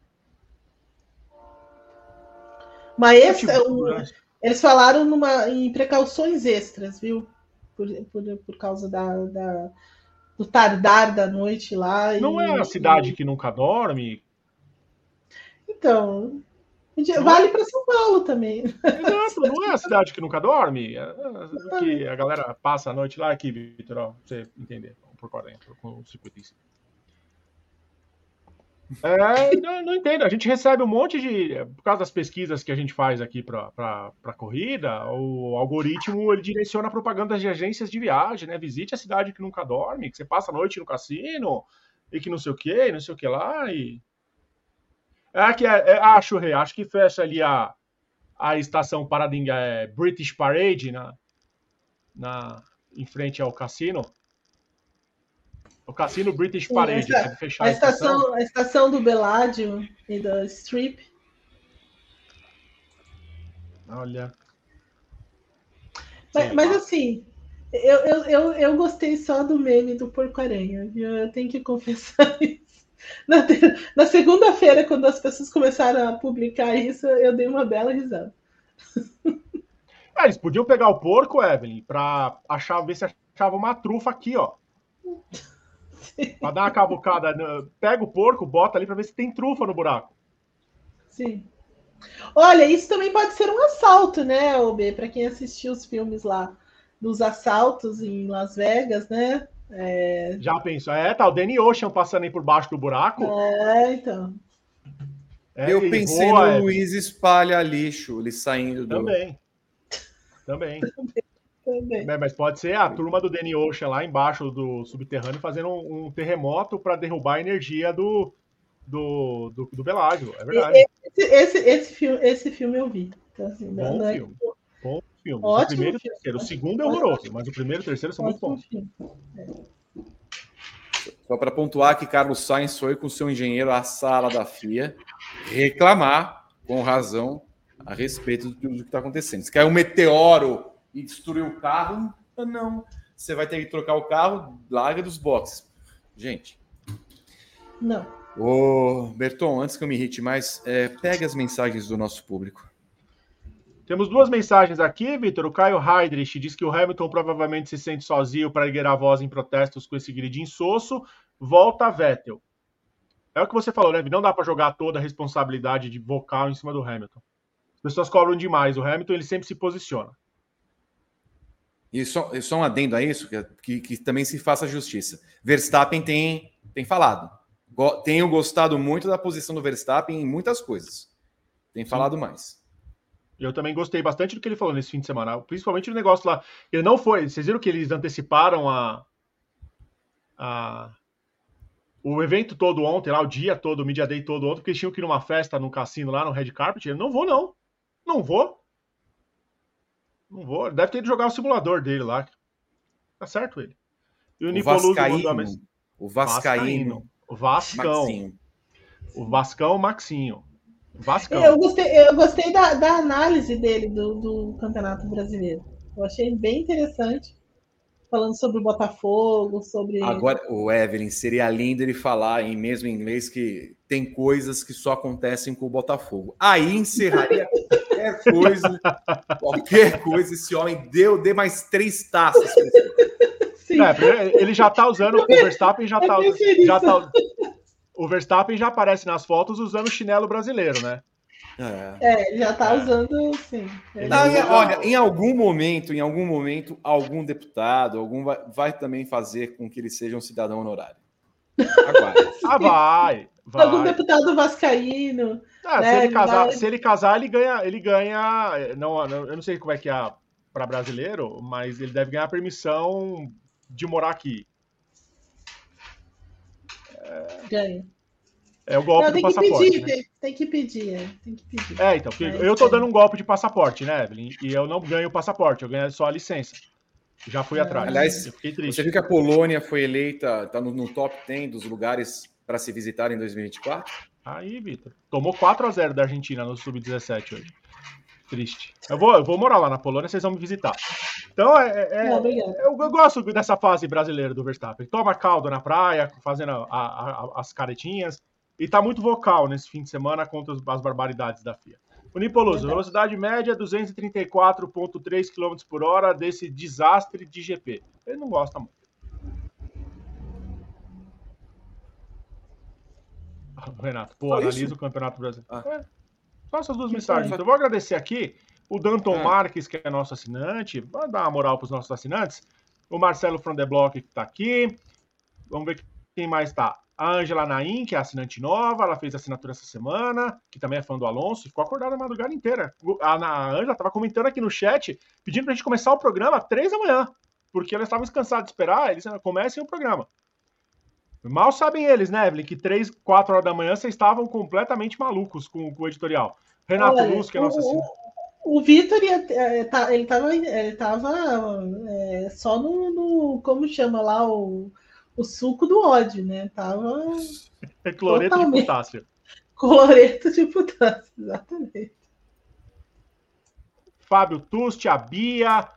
[SPEAKER 2] Mas esse, o, né? eles falaram numa, em precauções extras, viu? Por, por, por causa da, da do tardar da noite lá.
[SPEAKER 3] Não
[SPEAKER 2] e,
[SPEAKER 3] é a cidade e... que nunca dorme?
[SPEAKER 2] Então, vale para São Paulo também.
[SPEAKER 3] Exato, não é a cidade que nunca dorme. É, é que a galera passa a noite lá aqui, Vitor, você entender, por dentro, com o circuito em si. É, (laughs) não, não, entendo. A gente recebe um monte de. Por causa das pesquisas que a gente faz aqui para a corrida, o algoritmo ele direciona propagandas de agências de viagem, né? Visite a cidade que nunca dorme, que você passa a noite no cassino e que não sei o que, não sei o que lá. E é que é, é, acho, Rei, acho que fecha ali a, a estação Paradinga é British Parade na, na, em frente ao cassino. O cassino British Parade,
[SPEAKER 2] Sim, essa, fechar a estação, a estação, a estação do Beládio e da Strip.
[SPEAKER 3] Olha.
[SPEAKER 2] Mas, mas, assim, eu, eu, eu, eu gostei só do meme do Porco-Aranha? Eu tenho que (laughs) confessar isso. Na, na segunda-feira, quando as pessoas começaram a publicar isso, eu dei uma bela risada.
[SPEAKER 3] É, eles podiam pegar o porco, Evelyn, para achar, ver se achava uma trufa aqui, ó. Para dar uma cavucada. Pega o porco, bota ali para ver se tem trufa no buraco.
[SPEAKER 2] Sim. Olha, isso também pode ser um assalto, né, OB? Para quem assistiu os filmes lá dos assaltos em Las Vegas, né?
[SPEAKER 3] É... Já pensou? É, tá o Danny Ocean passando aí por baixo do buraco.
[SPEAKER 2] É, então.
[SPEAKER 1] É, eu pensei voa, no é. Luiz espalha lixo, ele saindo
[SPEAKER 3] do. Também. Também. Também. É, mas pode ser a turma do Danny Ocean lá embaixo do subterrâneo fazendo um, um terremoto para derrubar a energia do, do, do, do Belágio. É verdade.
[SPEAKER 2] Esse, esse, esse, filme, esse filme eu vi. Então, assim,
[SPEAKER 3] Bom não, filme. É Bom filme. Ótimo o primeiro e o terceiro. O segundo é horroroso, mas o primeiro e o terceiro são Ótimo muito bons.
[SPEAKER 1] Só para pontuar que Carlos Sainz foi com seu engenheiro à sala da FIA reclamar, com razão, a respeito do que está acontecendo. Se caiu um meteoro e destruiu o carro, não. Você vai ter que trocar o carro, larga dos boxes. Gente.
[SPEAKER 2] Não.
[SPEAKER 1] Ô, Berton, antes que eu me irrite mais, é, pega as mensagens do nosso público.
[SPEAKER 3] Temos duas mensagens aqui, Vitor. O Caio Heidrich diz que o Hamilton provavelmente se sente sozinho para erguer a voz em protestos com esse grid insosso. Volta Vettel. É o que você falou, né? Não dá para jogar toda a responsabilidade de vocal em cima do Hamilton. As pessoas cobram demais. O Hamilton ele sempre se posiciona.
[SPEAKER 1] E só, só um adendo a isso, que, que, que, também se faça justiça. Verstappen tem, tem falado. Go, tenho gostado muito da posição do Verstappen em muitas coisas. Tem falado Sim. mais.
[SPEAKER 3] Eu também gostei bastante do que ele falou nesse fim de semana, principalmente o negócio lá. Ele não foi. Vocês viram que eles anteciparam a. a o evento todo ontem, lá o dia todo, o Media Day todo ontem, porque eles tinham que ir numa festa no cassino lá no Red Carpet. Ele, não vou, não. Não vou. Não vou. Deve ter ido jogar o simulador dele lá. Tá certo ele.
[SPEAKER 1] E o, o Vascaíno. O Vascaíno.
[SPEAKER 3] O Vascão. Maxinho. O Vascão Maxinho. Vascão.
[SPEAKER 2] Eu gostei, eu gostei da, da análise dele do, do Campeonato Brasileiro. Eu achei bem interessante falando sobre o Botafogo, sobre.
[SPEAKER 1] Agora, o Evelyn, seria lindo ele falar em mesmo inglês que tem coisas que só acontecem com o Botafogo. Aí encerraria qualquer (laughs) coisa, qualquer coisa. Esse homem deu, dê mais três taças.
[SPEAKER 3] É, ele já tá usando, o Verstappen já tá, já tá. O Verstappen já aparece nas fotos usando o chinelo brasileiro, né?
[SPEAKER 2] É, é já está usando, sim.
[SPEAKER 1] Não, olha, em algum momento, em algum momento, algum deputado, algum vai, vai também fazer com que ele seja um cidadão honorário. (laughs)
[SPEAKER 3] ah, vai, vai.
[SPEAKER 2] Algum deputado vascaíno.
[SPEAKER 3] Ah, né? se, ele casar, vai... se ele casar, ele ganha, ele ganha. Não, não, eu não sei como é que é para brasileiro, mas ele deve ganhar permissão de morar aqui.
[SPEAKER 2] É... Ganha.
[SPEAKER 3] É o golpe não, do passaporte.
[SPEAKER 2] Pedir, né? tem, que pedir, é, tem que pedir. É,
[SPEAKER 3] então, eu tô dando um golpe de passaporte, né, Evelyn? E eu não ganho o passaporte, eu ganho só a licença. Já fui é. atrás.
[SPEAKER 1] Aliás, você viu que a Polônia foi eleita, tá no, no top 10 dos lugares para se visitar em 2024?
[SPEAKER 3] Aí, Vitor. Tomou 4 a 0 da Argentina no Sub-17 hoje. Triste. Eu vou, eu vou morar lá na Polônia, vocês vão me visitar. Então, é, é, é eu, eu, gosto dessa fase brasileira do Verstappen. Toma caldo na praia, fazendo a, a, a, as caretinhas. E está muito vocal nesse fim de semana contra as barbaridades da FIA. O Nipoloso, velocidade média 234,3 km por hora desse desastre de GP. Ele não gosta muito. Renato, pô, analisa isso? o Campeonato Brasileiro. Ah. É, só essas duas mensagens. Então, eu vou agradecer aqui o Danton ah. Marques, que é nosso assinante. Vai dar uma moral para os nossos assinantes. O Marcelo Frondeblock, que está aqui. Vamos ver quem mais está. A Angela Naim, que é assinante nova, ela fez assinatura essa semana, que também é fã do Alonso, e ficou acordada a madrugada inteira. A, a Angela estava comentando aqui no chat, pedindo para a gente começar o programa às três da manhã, porque elas estavam cansadas de esperar, eles comecem o programa. Mal sabem eles, né, Evelyn, que três, quatro horas da manhã vocês estavam completamente malucos com, com o editorial. Renato Olha, Luz, que é nosso assinante.
[SPEAKER 2] O Vitor, é, tá, ele estava ele tava, é, só no, no, Como chama lá o o suco do ódio, né? Tava.
[SPEAKER 3] É (laughs) cloreto de potássio. (laughs)
[SPEAKER 2] Cloreto de potássio, exatamente.
[SPEAKER 3] Fábio Tusti, a Bia.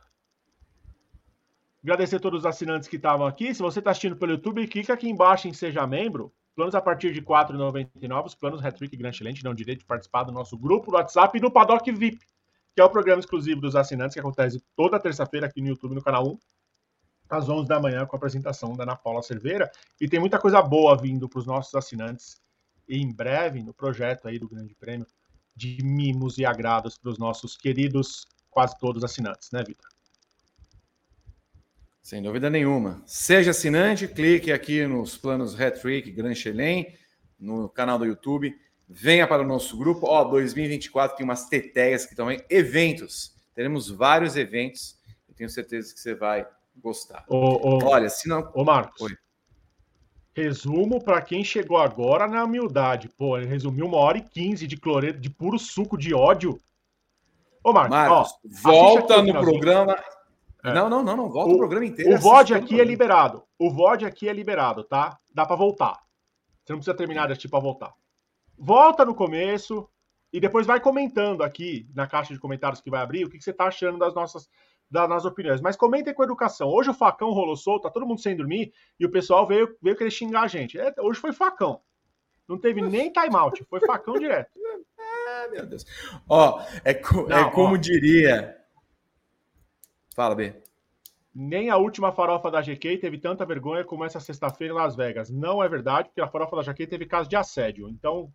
[SPEAKER 3] Agradecer a todos os assinantes que estavam aqui. Se você está assistindo pelo YouTube, clica aqui embaixo em Seja Membro. Planos a partir de R$ 4,99. Os planos Retrick Grand Excelente dão direito de participar do nosso grupo do WhatsApp e do Paddock VIP, que é o programa exclusivo dos assinantes que acontece toda terça-feira aqui no YouTube, no canal 1 às 11 da manhã com a apresentação da Ana Paula Cerveira. E tem muita coisa boa vindo para os nossos assinantes e em breve no projeto aí do Grande Prêmio de mimos e agrados para os nossos queridos, quase todos assinantes, né, Vitor?
[SPEAKER 1] Sem dúvida nenhuma. Seja assinante, clique aqui nos planos Hat-Trick Grand Chelem, no canal do YouTube. Venha para o nosso grupo. Ó, 2024 tem umas teteias que também. Eventos. Teremos vários eventos. Eu tenho certeza que você vai gostar.
[SPEAKER 3] Ô, ô, Olha, se não. Ô, Marcos. Oi. Resumo para quem chegou agora na humildade. Pô, ele resumiu uma hora e quinze de cloreto, de puro suco de ódio.
[SPEAKER 1] Ô, Marcos, Marcos ó, volta no programa. É. Não, não, não, não. Volta o, programa inteiro.
[SPEAKER 3] O VOD aqui é liberado. O VOD aqui é liberado, tá? Dá para voltar. Você não precisa terminar de assistir para voltar. Volta no começo e depois vai comentando aqui na caixa de comentários que vai abrir o que, que você tá achando das nossas das nas opiniões. Mas comentem com educação. Hoje o facão rolou solto, tá todo mundo sem dormir, e o pessoal veio, veio querer xingar a gente. É, hoje foi facão. Não teve nem timeout, foi facão direto.
[SPEAKER 1] Ah, (laughs) meu Deus. Ó, é, co Não, é como ó, diria. Fala, B.
[SPEAKER 3] Nem a última farofa da GK teve tanta vergonha como essa sexta-feira em Las Vegas. Não é verdade, porque a farofa da GK teve caso de assédio. Então.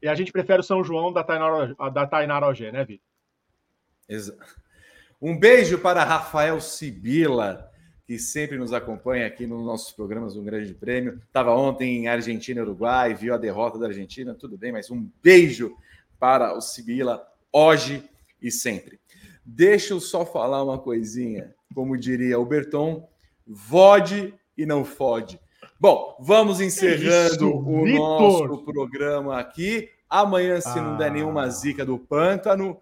[SPEAKER 3] E a gente prefere o São João da Tainara, da Tainara OG, né, Vitor?
[SPEAKER 1] Um beijo para Rafael Sibila, que sempre nos acompanha aqui nos nossos programas do Grande Prêmio. Estava ontem em Argentina e Uruguai, viu a derrota da Argentina, tudo bem, mas um beijo para o Sibila hoje e sempre. Deixa eu só falar uma coisinha, como diria o Berton, vode e não fode. Bom, vamos encerrando Isso, o Victor. nosso programa aqui. Amanhã, se ah. não der nenhuma ah. zica do pântano,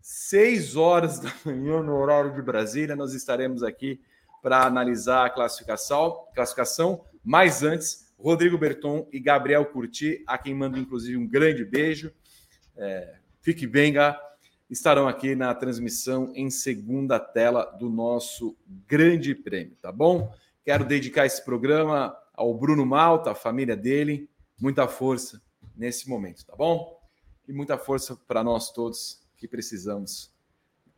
[SPEAKER 1] 6 horas da manhã, no horário de Brasília, nós estaremos aqui para analisar a classificação, classificação. Mas antes, Rodrigo Berton e Gabriel Curti, a quem mando inclusive um grande beijo. É, fique bem, Gá. Estarão aqui na transmissão em segunda tela do nosso Grande Prêmio, tá bom? Quero dedicar esse programa ao Bruno Malta, a família dele. Muita força nesse momento, tá bom? E muita força para nós todos que precisamos,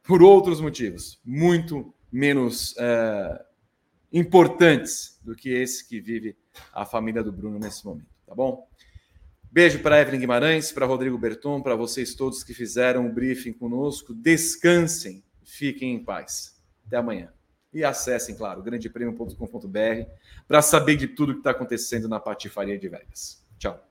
[SPEAKER 1] por outros motivos, muito menos é, importantes do que esse que vive a família do Bruno nesse momento, tá bom? Beijo para Evelyn Guimarães, para Rodrigo Berton, para vocês todos que fizeram o briefing conosco. Descansem, fiquem em paz. Até amanhã. E acessem, claro, grandepremio.com.br para saber de tudo que está acontecendo na Patifaria de Vegas. Tchau.